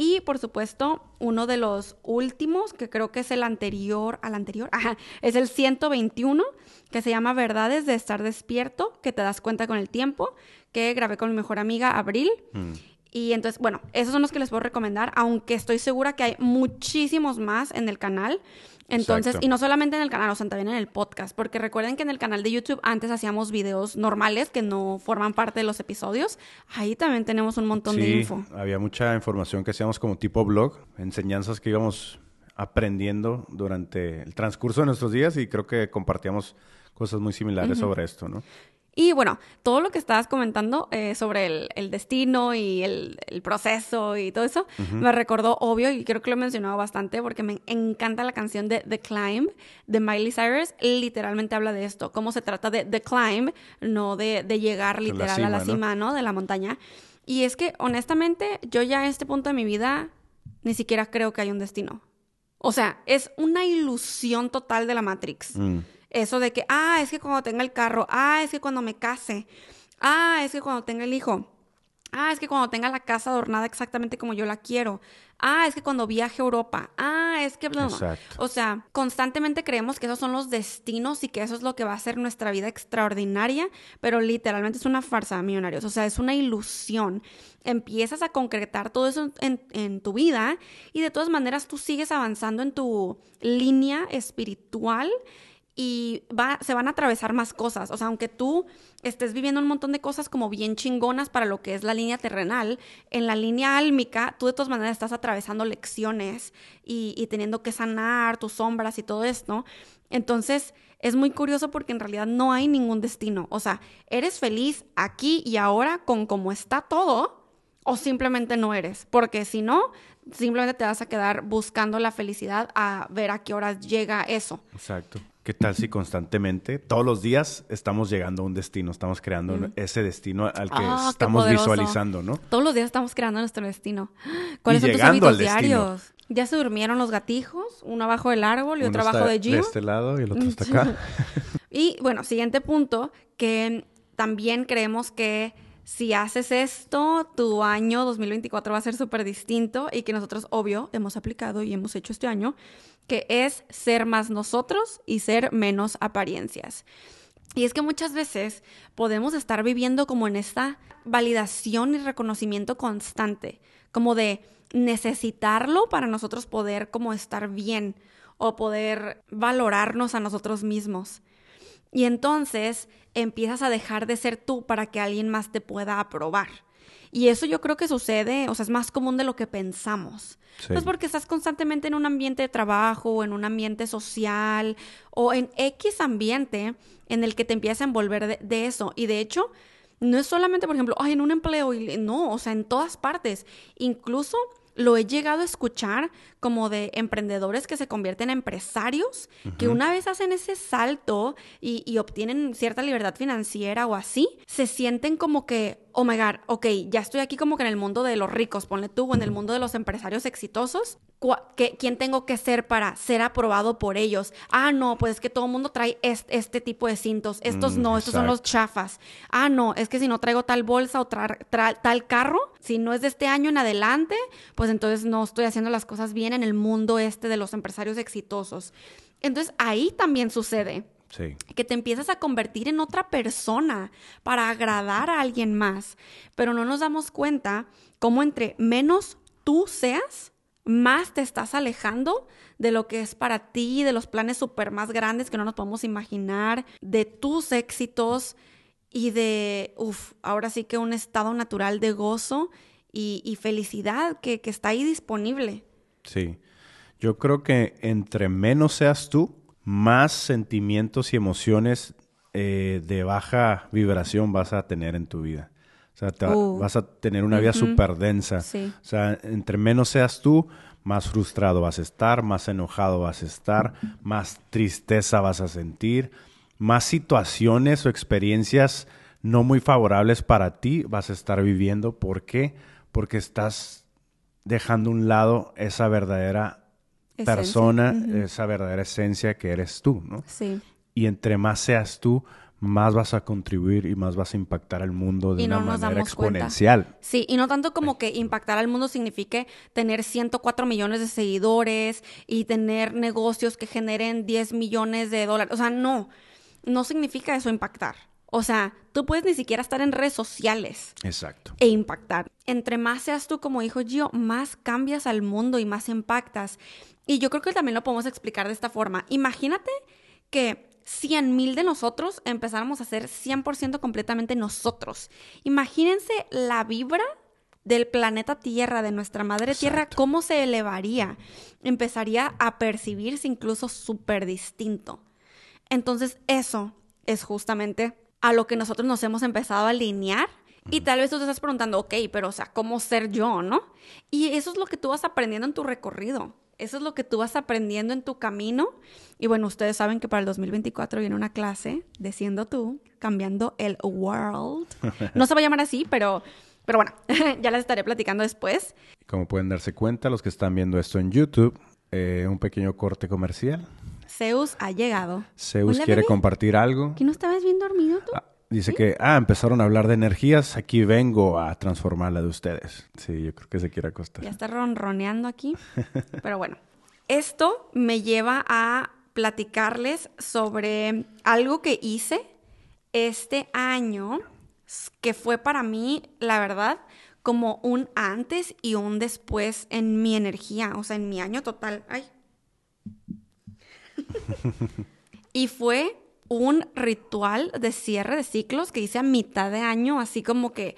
Y por supuesto, uno de los últimos, que creo que es el anterior al anterior, <laughs> es el 121, que se llama Verdades de estar despierto, que te das cuenta con el tiempo, que grabé con mi mejor amiga Abril. Mm. Y entonces, bueno, esos son los que les puedo recomendar, aunque estoy segura que hay muchísimos más en el canal. Entonces, y no solamente en el canal, o sea, también en el podcast, porque recuerden que en el canal de YouTube antes hacíamos videos normales que no forman parte de los episodios. Ahí también tenemos un montón de info. Había mucha información que hacíamos como tipo blog, enseñanzas que íbamos aprendiendo durante el transcurso de nuestros días y creo que compartíamos cosas muy similares sobre esto, ¿no? Y bueno, todo lo que estabas comentando eh, sobre el, destino y el, proceso y todo eso, me recordó obvio y creo que lo he mencionado bastante porque me encanta la canción de The Climb de Miley Cyrus. Literalmente habla de esto, cómo se trata de The Climb, no de, llegar literal a la cima, ¿no? De la montaña. Y es que honestamente yo ya a este punto de mi vida ni siquiera creo que hay un destino. O sea, es una ilusión total de la Matrix. Mm. Eso de que, ah, es que cuando tenga el carro, ah, es que cuando me case, ah, es que cuando tenga el hijo, ah, es que cuando tenga la casa adornada exactamente como yo la quiero, ah, es que cuando viaje a Europa, ah, es que... O sea, constantemente creemos que esos son los destinos y que eso es lo que va a hacer nuestra vida extraordinaria, pero literalmente es una farsa, millonarios, o sea, es una ilusión. Empiezas a concretar todo eso en, en tu vida y de todas maneras tú sigues avanzando en tu línea espiritual y va, se van a atravesar más cosas. O sea, aunque tú estés viviendo un montón de cosas como bien chingonas para lo que es la línea terrenal, en la línea álmica, tú de todas maneras estás atravesando lecciones y, y teniendo que sanar tus sombras y todo esto. Entonces, es muy curioso porque en realidad no hay ningún destino. O sea, eres feliz aquí y ahora con cómo está todo o simplemente no eres. Porque si no, simplemente te vas a quedar buscando la felicidad a ver a qué horas llega eso. Exacto. ¿Qué tal si constantemente, todos los días, estamos llegando a un destino, estamos creando ese destino al que Ah, estamos visualizando, ¿no? Todos los días estamos creando nuestro destino. <gasps> ¿Cuáles Y son tus llegando hábitos al destino. diarios? ¿Ya se durmieron los gatijos? Uno abajo del árbol y Uno otro abajo de Gio. este lado y el otro está acá. <laughs> Y bueno, siguiente punto, que también creemos que si haces esto, tu año 2024 va a ser súper distinto y que nosotros, obvio, hemos aplicado y hemos hecho este año, que es ser más nosotros y ser menos apariencias. Y es que muchas veces podemos estar viviendo como en esta validación y reconocimiento constante, como de necesitarlo para nosotros poder como estar bien o poder valorarnos a nosotros mismos. Y entonces empiezas a dejar de ser tú para que alguien más te pueda aprobar. Y eso yo creo que sucede, o sea, es más común de lo que pensamos. Sí. Pues porque estás constantemente en un ambiente de trabajo, o en un ambiente social, o en X ambiente en el que te empiezas a envolver de, de eso. Y de hecho, no es solamente, por ejemplo, ay, en un empleo, y no, o sea, en todas partes. Incluso lo he llegado a escuchar como de emprendedores que se convierten en empresarios, que una vez hacen ese salto y, y obtienen cierta libertad financiera o así, se sienten como que, oh my god, ok, ya estoy aquí como que en el mundo de los ricos, ponle tú, o en el mundo de los empresarios exitosos, ¿Cu- qué- ¿quién tengo que ser para ser aprobado por ellos? Ah, no, pues es que todo el mundo trae este, este tipo de cintos, estos Mm, no, estos son los chafas. Ah, no, es que si no traigo tal bolsa o tra- tra- tal carro, si no es de este año en adelante, pues entonces no estoy haciendo las cosas bien en el mundo este de los empresarios exitosos. Entonces ahí también sucede Sí. que te empiezas a convertir en otra persona para agradar a alguien más, pero no nos damos cuenta cómo entre menos tú seas, más te estás alejando de lo que es para ti, de los planes súper más grandes que no nos podemos imaginar, de tus éxitos y de, uff, ahora sí que un estado natural de gozo y, y felicidad que, que está ahí disponible. Sí. Yo creo que entre menos seas tú, más sentimientos y emociones eh, de baja vibración vas a tener en tu vida. O sea, te Uh. vas a tener una vida súper densa. Sí. O sea, entre menos seas tú, más frustrado vas a estar, más enojado vas a estar, más tristeza vas a sentir, más situaciones o experiencias no muy favorables para ti vas a estar viviendo. ¿Por qué? Porque estás dejando a un lado esa verdadera Esencia. persona, esa verdadera esencia que eres tú, ¿no? Sí. Y entre más seas tú, más vas a contribuir y más vas a impactar al mundo de Y una no nos manera damos cuenta. exponencial. Sí, y no tanto como que impactar al mundo signifique tener 104 millones de seguidores y tener negocios que generen 10 millones de dólares. O sea, no, no significa eso impactar. O sea, tú puedes ni siquiera estar en redes sociales Exacto. e impactar. Entre más seas tú, como dijo Gio, más cambias al mundo y más impactas. Y yo creo que también lo podemos explicar de esta forma. Imagínate que 100 mil de nosotros empezáramos a ser 100% completamente nosotros. Imagínense la vibra del planeta Tierra, de nuestra madre Tierra, cómo se elevaría. Empezaría a percibirse incluso súper distinto. Entonces, eso es justamente a lo que nosotros nos hemos empezado a alinear. Y tal vez tú te estás preguntando, ok, pero o sea, ¿cómo ser yo, no? Y eso es lo que tú vas aprendiendo en tu recorrido. Eso es lo que tú vas aprendiendo en tu camino. Y bueno, ustedes saben que para el 2024 viene una clase de siendo tú, cambiando el world. <laughs> No se va a llamar así, pero, pero bueno, <laughs> ya les estaré platicando después. Como pueden darse cuenta, los que están viendo esto en YouTube, eh, un pequeño corte comercial. Zeus ha llegado. Zeus Hola, quiere bebé. compartir algo. ¿Que no estabas bien dormido tú? Dice que, ah, empezaron a hablar de energías, aquí vengo a transformar la de ustedes. Sí, yo creo que se quiere acostar. Ya está ronroneando aquí. <laughs> Pero bueno, esto me lleva a platicarles sobre algo que hice este año, que fue para mí, la verdad, como un antes y un después en mi energía, o sea, en mi año total. Ay. <laughs> Y fue un ritual de cierre de ciclos que hice a mitad de año, así como que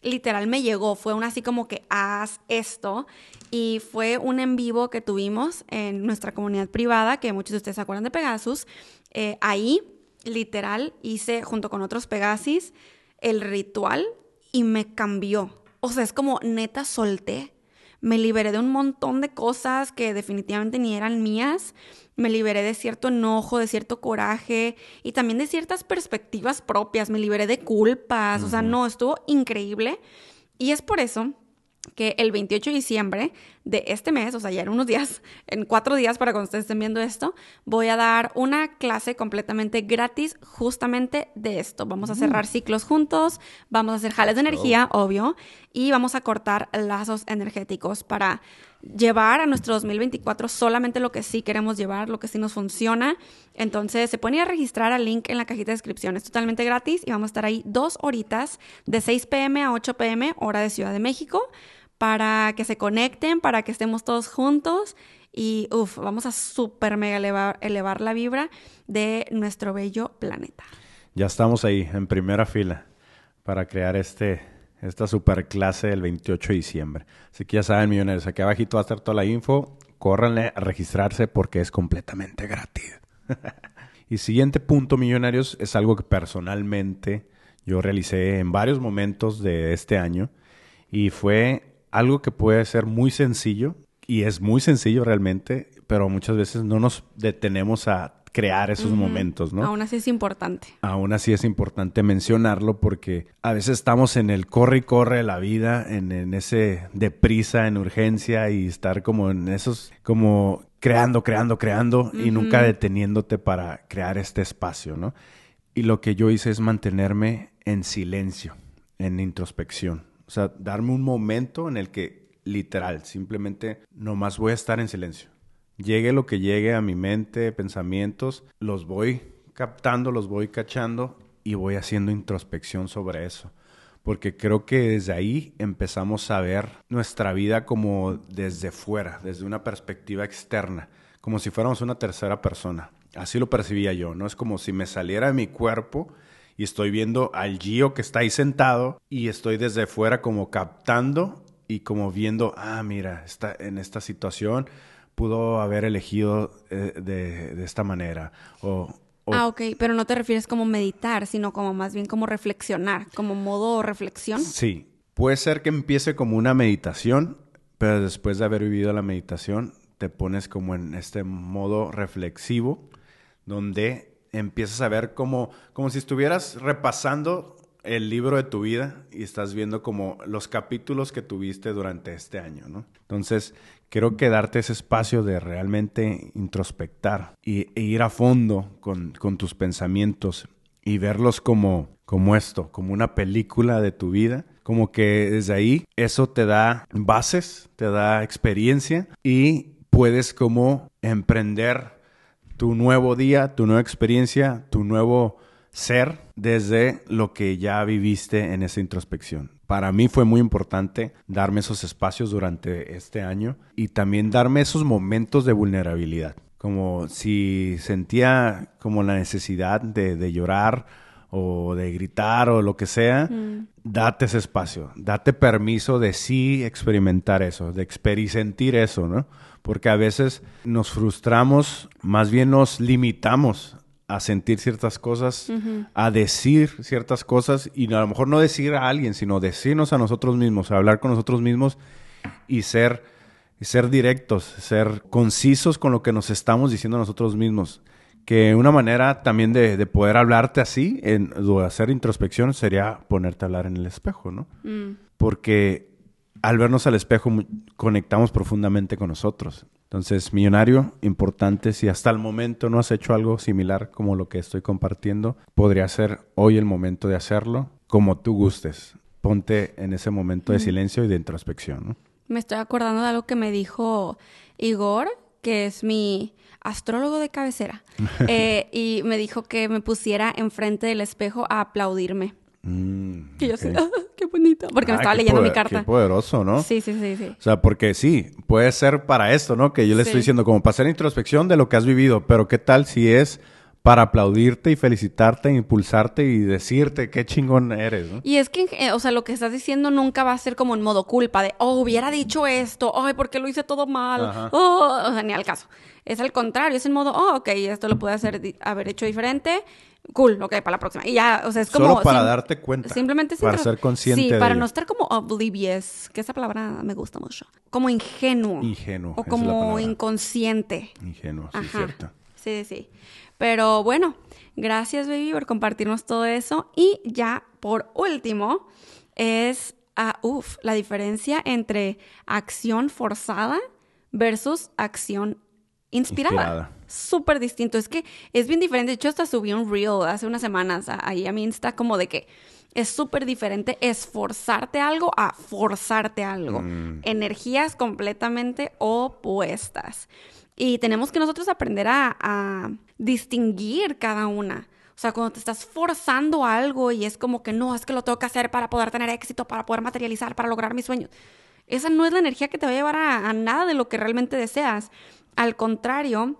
literal me llegó, fue un así como que haz esto y fue un en vivo que tuvimos en nuestra comunidad privada, que muchos de ustedes se acuerdan de Pegasus. Eh, ahí, literal, hice junto con otros Pegasis el ritual y me cambió. O sea, es como neta solté. Me liberé de un montón de cosas que definitivamente ni eran mías. Me liberé de cierto enojo, de cierto coraje y también de ciertas perspectivas propias. Me liberé de culpas. O sea, no, estuvo increíble. Y es por eso que el 28 de diciembre de este mes, o sea, ya en unos días, <laughs> en cuatro días para cuando ustedes estén viendo esto, voy a dar una clase completamente gratis justamente de esto. Vamos a cerrar ciclos juntos, vamos a hacer jales de energía, obvio, y vamos a cortar lazos energéticos para llevar a nuestro 2024 solamente lo que sí queremos llevar, lo que sí nos funciona. Entonces se pueden ir a registrar al link en la cajita de descripción. Es totalmente gratis y vamos a estar ahí dos horitas de 6 pm a 8 pm, hora de Ciudad de México para que se conecten, para que estemos todos juntos y uff, vamos a súper mega elevar, elevar la vibra de nuestro bello planeta. Ya estamos ahí en primera fila para crear este, esta super clase del 28 de diciembre. Así que ya saben, millonarios, aquí abajito va a estar toda la info. Córranle a registrarse porque es completamente gratis. <laughs> y siguiente punto, millonarios, es algo que personalmente yo realicé en varios momentos de este año y fue algo que puede ser muy sencillo y es muy sencillo realmente, pero muchas veces no nos detenemos a crear esos momentos, ¿no? Aún así es importante. Aún así es importante mencionarlo porque a veces estamos en el corre y corre de la vida, en, en ese deprisa, en urgencia y estar como en esos, como creando, creando, creando y nunca deteniéndote para crear este espacio, ¿no? Y lo que yo hice es mantenerme en silencio, en introspección. O sea, darme un momento en el que literal, simplemente nomás voy a estar en silencio. Llegue lo que llegue a mi mente, pensamientos, los voy captando, los voy cachando y voy haciendo introspección sobre eso. Porque creo que desde ahí empezamos a ver nuestra vida como desde fuera, desde una perspectiva externa, como si fuéramos una tercera persona. Así lo percibía yo, ¿no? Es como si me saliera de mi cuerpo y estoy viendo al Gio que está ahí sentado y estoy desde fuera como captando y como viendo, ah, mira, está en esta situación pudo haber elegido eh, de, esta manera. O, ah, ok, pero no te refieres como meditar, sino como más bien como reflexionar, como modo reflexión. Sí, puede ser que empiece como una meditación, pero después de haber vivido la meditación, te pones como en este modo reflexivo, donde empiezas a ver como, como si estuvieras repasando el libro de tu vida y estás viendo como los capítulos que tuviste durante este año, ¿no? Entonces, creo que darte ese espacio de realmente introspectar y, e ir a fondo con, con, tus pensamientos y verlos como, como esto, como una película de tu vida, como que desde ahí eso te da bases, te da experiencia y puedes como emprender tu nuevo día, tu nueva experiencia, tu nuevo ser desde lo que ya viviste en esa introspección. Para mí fue muy importante darme esos espacios durante este año y también darme esos momentos de vulnerabilidad. Como si sentía como la necesidad de, llorar o de gritar o lo que sea, mm. date ese espacio, date permiso de sí experimentar eso, de experimentar eso, ¿no? porque a veces nos frustramos, más bien nos limitamos a sentir ciertas cosas, a decir ciertas cosas y a lo mejor no decir a alguien, sino decirnos a nosotros mismos, a hablar con nosotros mismos y ser, ser directos, ser concisos con lo que nos estamos diciendo a nosotros mismos. Que una manera también de, poder hablarte así, en, hacer introspección, sería ponerte a hablar en el espejo, ¿no? Mm. Porque al vernos al espejo conectamos profundamente con nosotros. Entonces, millonario, importante, si hasta el momento no has hecho algo similar como lo que estoy compartiendo, podría ser hoy el momento de hacerlo como tú gustes. Ponte en ese momento de silencio y de introspección. Me estoy acordando de algo que me dijo Igor, que es mi astrólogo de cabecera, <laughs> eh, y me dijo que me pusiera enfrente del espejo a aplaudirme. Mm, yo sé, <laughs> qué bonito. Porque me ah, estaba leyendo mi carta. Qué poderoso, ¿no? Sí, sí, sí, sí. O sea, porque sí, puede ser para esto, ¿no? Que yo le estoy diciendo, como para hacer introspección de lo que has vivido, pero ¿qué tal si es para aplaudirte y felicitarte, impulsarte y decirte qué chingón eres, ¿no? Y es que, eh, o sea, lo que estás diciendo nunca va a ser como en modo culpa de, oh, hubiera dicho esto, ay, ¿por qué lo hice todo mal? Oh, o sea, ni al caso. Es al contrario, es en modo, oh, ok, esto lo puede hacer, haber hecho diferente. Cool, ok, para la próxima. Y ya, o sea, es como... Solo para darte cuenta. Simplemente Para ser consciente Sí, para no estar como oblivious, que esa palabra me gusta mucho. Como ingenuo. Ingenuo. O como inconsciente. Ingenuo, sí, cierto. Sí, sí. Pero bueno, gracias, baby, por compartirnos todo eso. Y ya por último, es, ah, uff, la diferencia entre acción forzada versus acción inspirada. Súper distinto. Es que es bien diferente. De hecho, hasta subí un reel hace unas semanas ahí a mi Insta como de que es súper diferente esforzarte algo a forzarte algo. Mm. Energías completamente opuestas. Y tenemos que nosotros aprender a, distinguir cada una. O sea, cuando te estás forzando algo y es como que no, es que lo tengo que hacer para poder tener éxito, para poder materializar, para lograr mis sueños. Esa no es la energía que te va a llevar a, nada de lo que realmente deseas. Al contrario,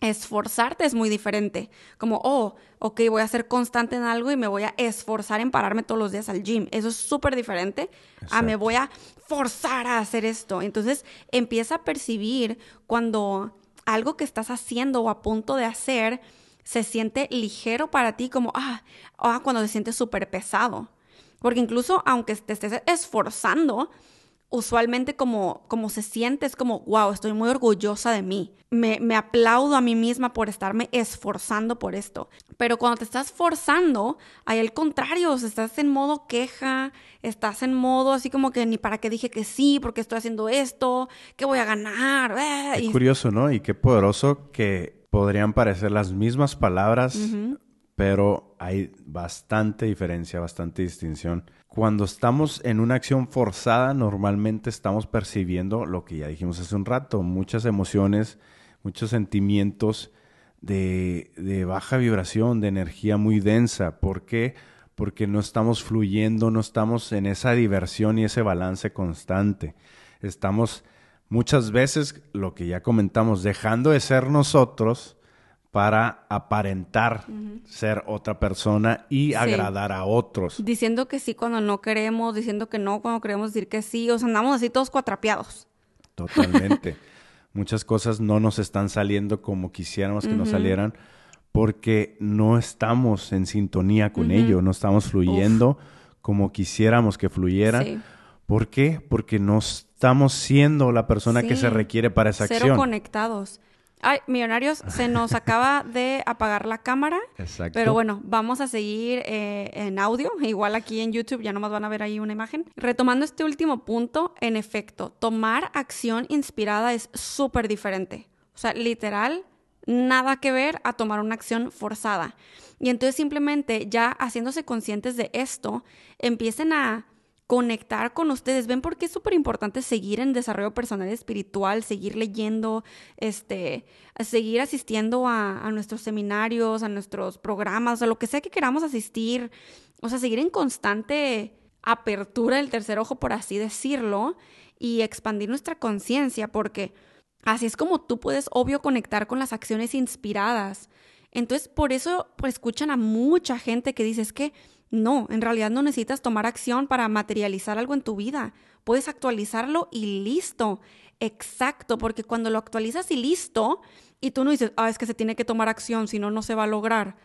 esforzarte es muy diferente. Como, oh, ok, voy a ser constante en algo y me voy a esforzar en pararme todos los días al gym. Eso es súper diferente a me voy a forzar a hacer esto. Entonces empieza a percibir cuando algo que estás haciendo o a punto de hacer se siente ligero para ti, como, ah, ah cuando se siente súper pesado. Porque incluso aunque te estés esforzando, usualmente como, como se siente es como, wow, estoy muy orgullosa de mí. Me, me, aplaudo a mí misma por estarme esforzando por esto. Pero cuando te estás forzando, hay el contrario, o sea, estás en modo queja, estás en modo así como que ni para qué dije que sí, porque estoy haciendo esto, ¿qué voy a ganar? Es eh, curioso, ¿no? Y qué poderoso que podrían parecer las mismas palabras, pero hay bastante diferencia, bastante distinción cuando estamos en una acción forzada, normalmente estamos percibiendo lo que ya dijimos hace un rato, muchas emociones, muchos sentimientos de, baja vibración, de energía muy densa. ¿Por qué? Porque no estamos fluyendo, no estamos en esa diversión y ese balance constante. Estamos muchas veces, lo que ya comentamos, dejando de ser nosotros para aparentar ser otra persona y agradar a otros. Diciendo que sí cuando no queremos, diciendo que no cuando queremos decir que sí, o sea, andamos así todos cuatrapeados. Totalmente. <laughs> Muchas cosas no nos están saliendo como quisiéramos que nos salieran porque no estamos en sintonía con ello, no estamos fluyendo como quisiéramos que fluyera. ¿Por qué? Porque no estamos siendo la persona que se requiere para esa acción. Cero conectados. Ay, millonarios, se nos <laughs> acaba de apagar la cámara. Exacto. Pero bueno, vamos a seguir eh, en audio. <laughs> Igual aquí en YouTube ya nomás van a ver ahí una imagen. Retomando este último punto, en efecto, tomar acción inspirada es súper diferente. O sea, literal, nada que ver a tomar una acción forzada. Y entonces simplemente ya haciéndose conscientes de esto, empiecen a conectar con ustedes. ¿Ven por qué es súper importante seguir en desarrollo personal y espiritual, seguir leyendo, este, seguir asistiendo a, nuestros seminarios, a nuestros programas, a lo que sea que queramos asistir? O sea, seguir en constante apertura del tercer ojo, por así decirlo, y expandir nuestra conciencia, porque así es como tú puedes, obvio, conectar con las acciones inspiradas. Entonces, por eso pues, escuchan a mucha gente que dice, es que no, en realidad no necesitas tomar acción para materializar algo en tu vida. Puedes actualizarlo y listo. Exacto, porque cuando lo actualizas y listo, y tú no dices, ah, es que se tiene que tomar acción, si no, no se va a lograr.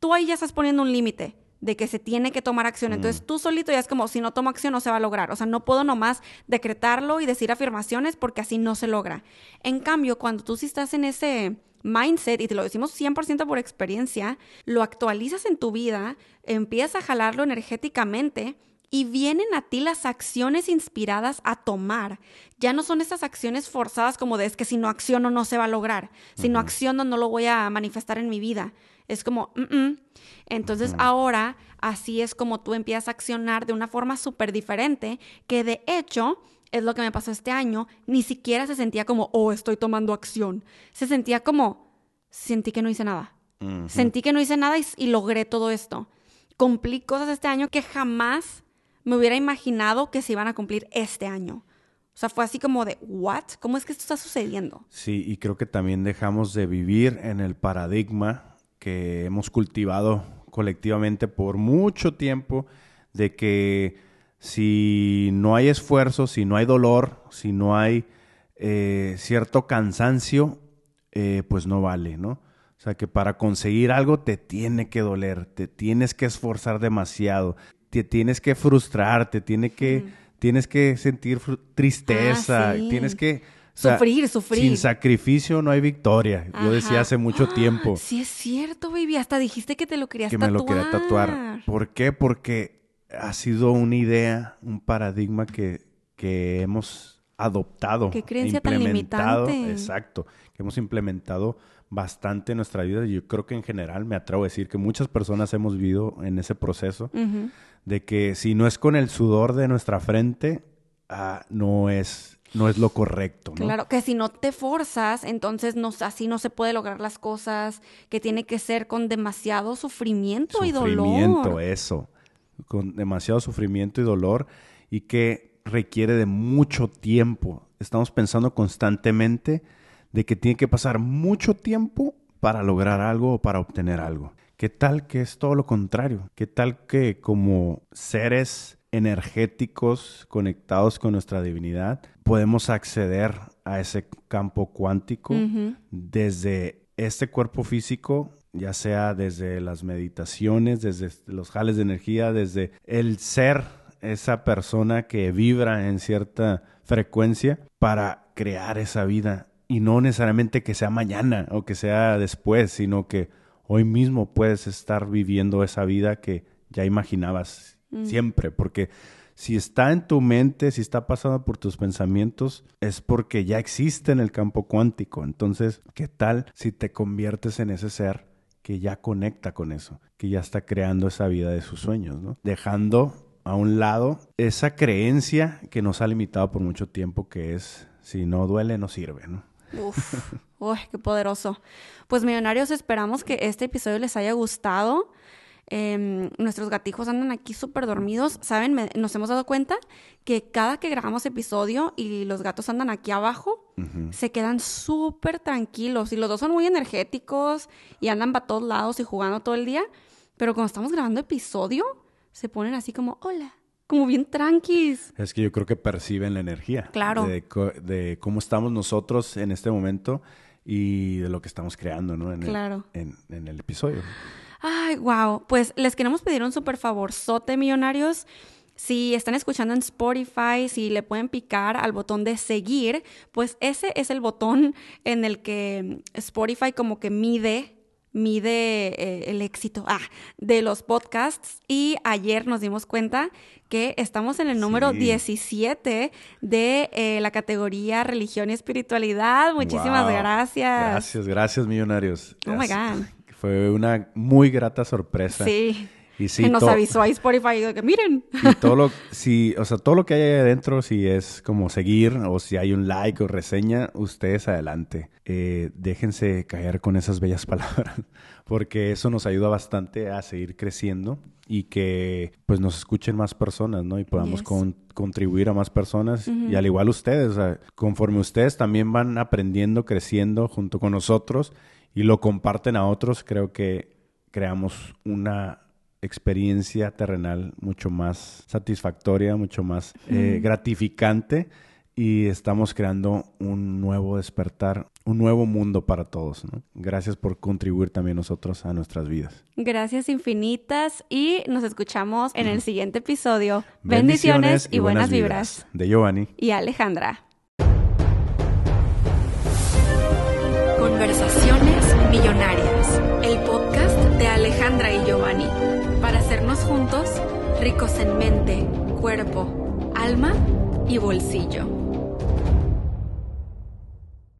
Tú ahí ya estás poniendo un límite de que se tiene que tomar acción. Entonces mm. tú solito ya es como, si no tomo acción no se va a lograr. O sea, no puedo nomás decretarlo y decir afirmaciones porque así no se logra. En cambio, cuando tú sí estás en ese mindset, y te lo decimos 100% por experiencia, lo actualizas en tu vida, empiezas a jalarlo energéticamente y vienen a ti las acciones inspiradas a tomar. Ya no son esas acciones forzadas como de es que si no acciono no se va a lograr, si no acciono no lo voy a manifestar en mi vida. Es como, entonces ahora así es como tú empiezas a accionar de una forma súper diferente, que de hecho es lo que me pasó este año, ni siquiera se sentía como, oh, estoy tomando acción. Se sentía como, sentí que no hice nada. Sentí que no hice nada y, logré todo esto. Cumplí cosas este año que jamás me hubiera imaginado que se iban a cumplir este año. O sea, fue así como de, ¿what? ¿Cómo es que esto está sucediendo? Sí, y creo que también dejamos de vivir en el paradigma que hemos cultivado colectivamente por mucho tiempo, de que si no hay esfuerzo, si no hay dolor, si no hay eh, cierto cansancio, eh, pues no vale, ¿no? O sea que para conseguir algo te tiene que doler, te tienes que esforzar demasiado, te tienes que frustrar, te tiene que, tienes que sentir tristeza, ah, tienes que... sufrir, sufrir. Sin sacrificio no hay victoria. Yo decía hace mucho tiempo. Sí, es cierto, baby. Hasta dijiste que te lo querías tatuar. Que me lo quería tatuar. ¿Por qué? Porque ha sido una idea, un paradigma que, que hemos adoptado. Qué creencia tan limitante. Exacto. Que hemos implementado bastante en nuestra vida. Y yo creo que en general me atrevo a decir que muchas personas hemos vivido en ese proceso de que si no es con el sudor de nuestra frente, ah, no es no es lo correcto. ¿no? Claro, que si no te forzas, entonces no, así no se puede lograr las cosas, que tiene que ser con demasiado sufrimiento, y dolor. Sufrimiento, eso, con demasiado sufrimiento y dolor y que requiere de mucho tiempo. Estamos pensando constantemente de que tiene que pasar mucho tiempo para lograr algo o para obtener algo. ¿Qué tal que es todo lo contrario? ¿Qué tal que como seres energéticos conectados con nuestra divinidad podemos acceder a ese campo cuántico desde este cuerpo físico, ya sea desde las meditaciones, desde los jales de energía, desde el ser esa persona que vibra en cierta frecuencia para crear esa vida y no necesariamente que sea mañana o que sea después, sino que hoy mismo puedes estar viviendo esa vida que ya imaginabas mm. siempre, porque si está en tu mente, si está pasando por tus pensamientos, es porque ya existe en el campo cuántico. Entonces, ¿qué tal si te conviertes en ese ser que ya conecta con eso, que ya está creando esa vida de sus sueños, ¿no? Dejando a un lado esa creencia que nos ha limitado por mucho tiempo, que es si no duele, no sirve, ¿no? Uf, <laughs> uy, qué poderoso. Pues millonarios, esperamos que este episodio les haya gustado. Em, nuestros gatijos andan aquí súper dormidos. Saben, nos hemos dado cuenta que cada que grabamos episodio y los gatos andan aquí abajo, se quedan súper tranquilos. Y los dos son muy energéticos y andan para todos lados y jugando todo el día. Pero cuando estamos grabando episodio, se ponen así como, hola, como bien tranquis. Es que yo creo que perciben la energía. Claro. De, cómo estamos nosotros en este momento y de lo que estamos creando, ¿no? En claro. El, en, el episodio. Ay, wow. Pues les queremos pedir un súper sote millonarios. Si están escuchando en Spotify, si le pueden picar al botón de seguir, pues ese es el botón en el que Spotify como que mide mide eh, el éxito ah, de los podcasts y ayer nos dimos cuenta que estamos en el número 17 de eh, la categoría religión y espiritualidad. Muchísimas gracias. Gracias, gracias millonarios. Oh my God. Fue una muy grata sorpresa. Sí. Y sí, nos avisó ahí Spotify de que miren. Y todo lo, <laughs> si, o sea, todo lo que hay ahí adentro, si es como seguir o si hay un like o reseña, ustedes adelante. Eh, déjense caer con esas bellas <laughs> palabras, porque eso nos ayuda bastante a seguir creciendo y que pues nos escuchen más personas, ¿no? Y podamos contribuir a más personas y al igual ustedes, o sea, conforme ustedes también van aprendiendo, creciendo junto con nosotros y lo comparten a otros, creo que creamos una experiencia terrenal mucho más satisfactoria, mucho más eh, gratificante y estamos creando un nuevo despertar, un nuevo mundo para todos. Gracias por contribuir también nosotros a nuestras vidas. Gracias infinitas y nos escuchamos en el siguiente episodio. Bendiciones, y, buenas, vibras. De Giovanni. Y Alejandra. Conversaciones Millonarias, el podcast de Alejandra y juntos ricos en mente, cuerpo, alma y bolsillo.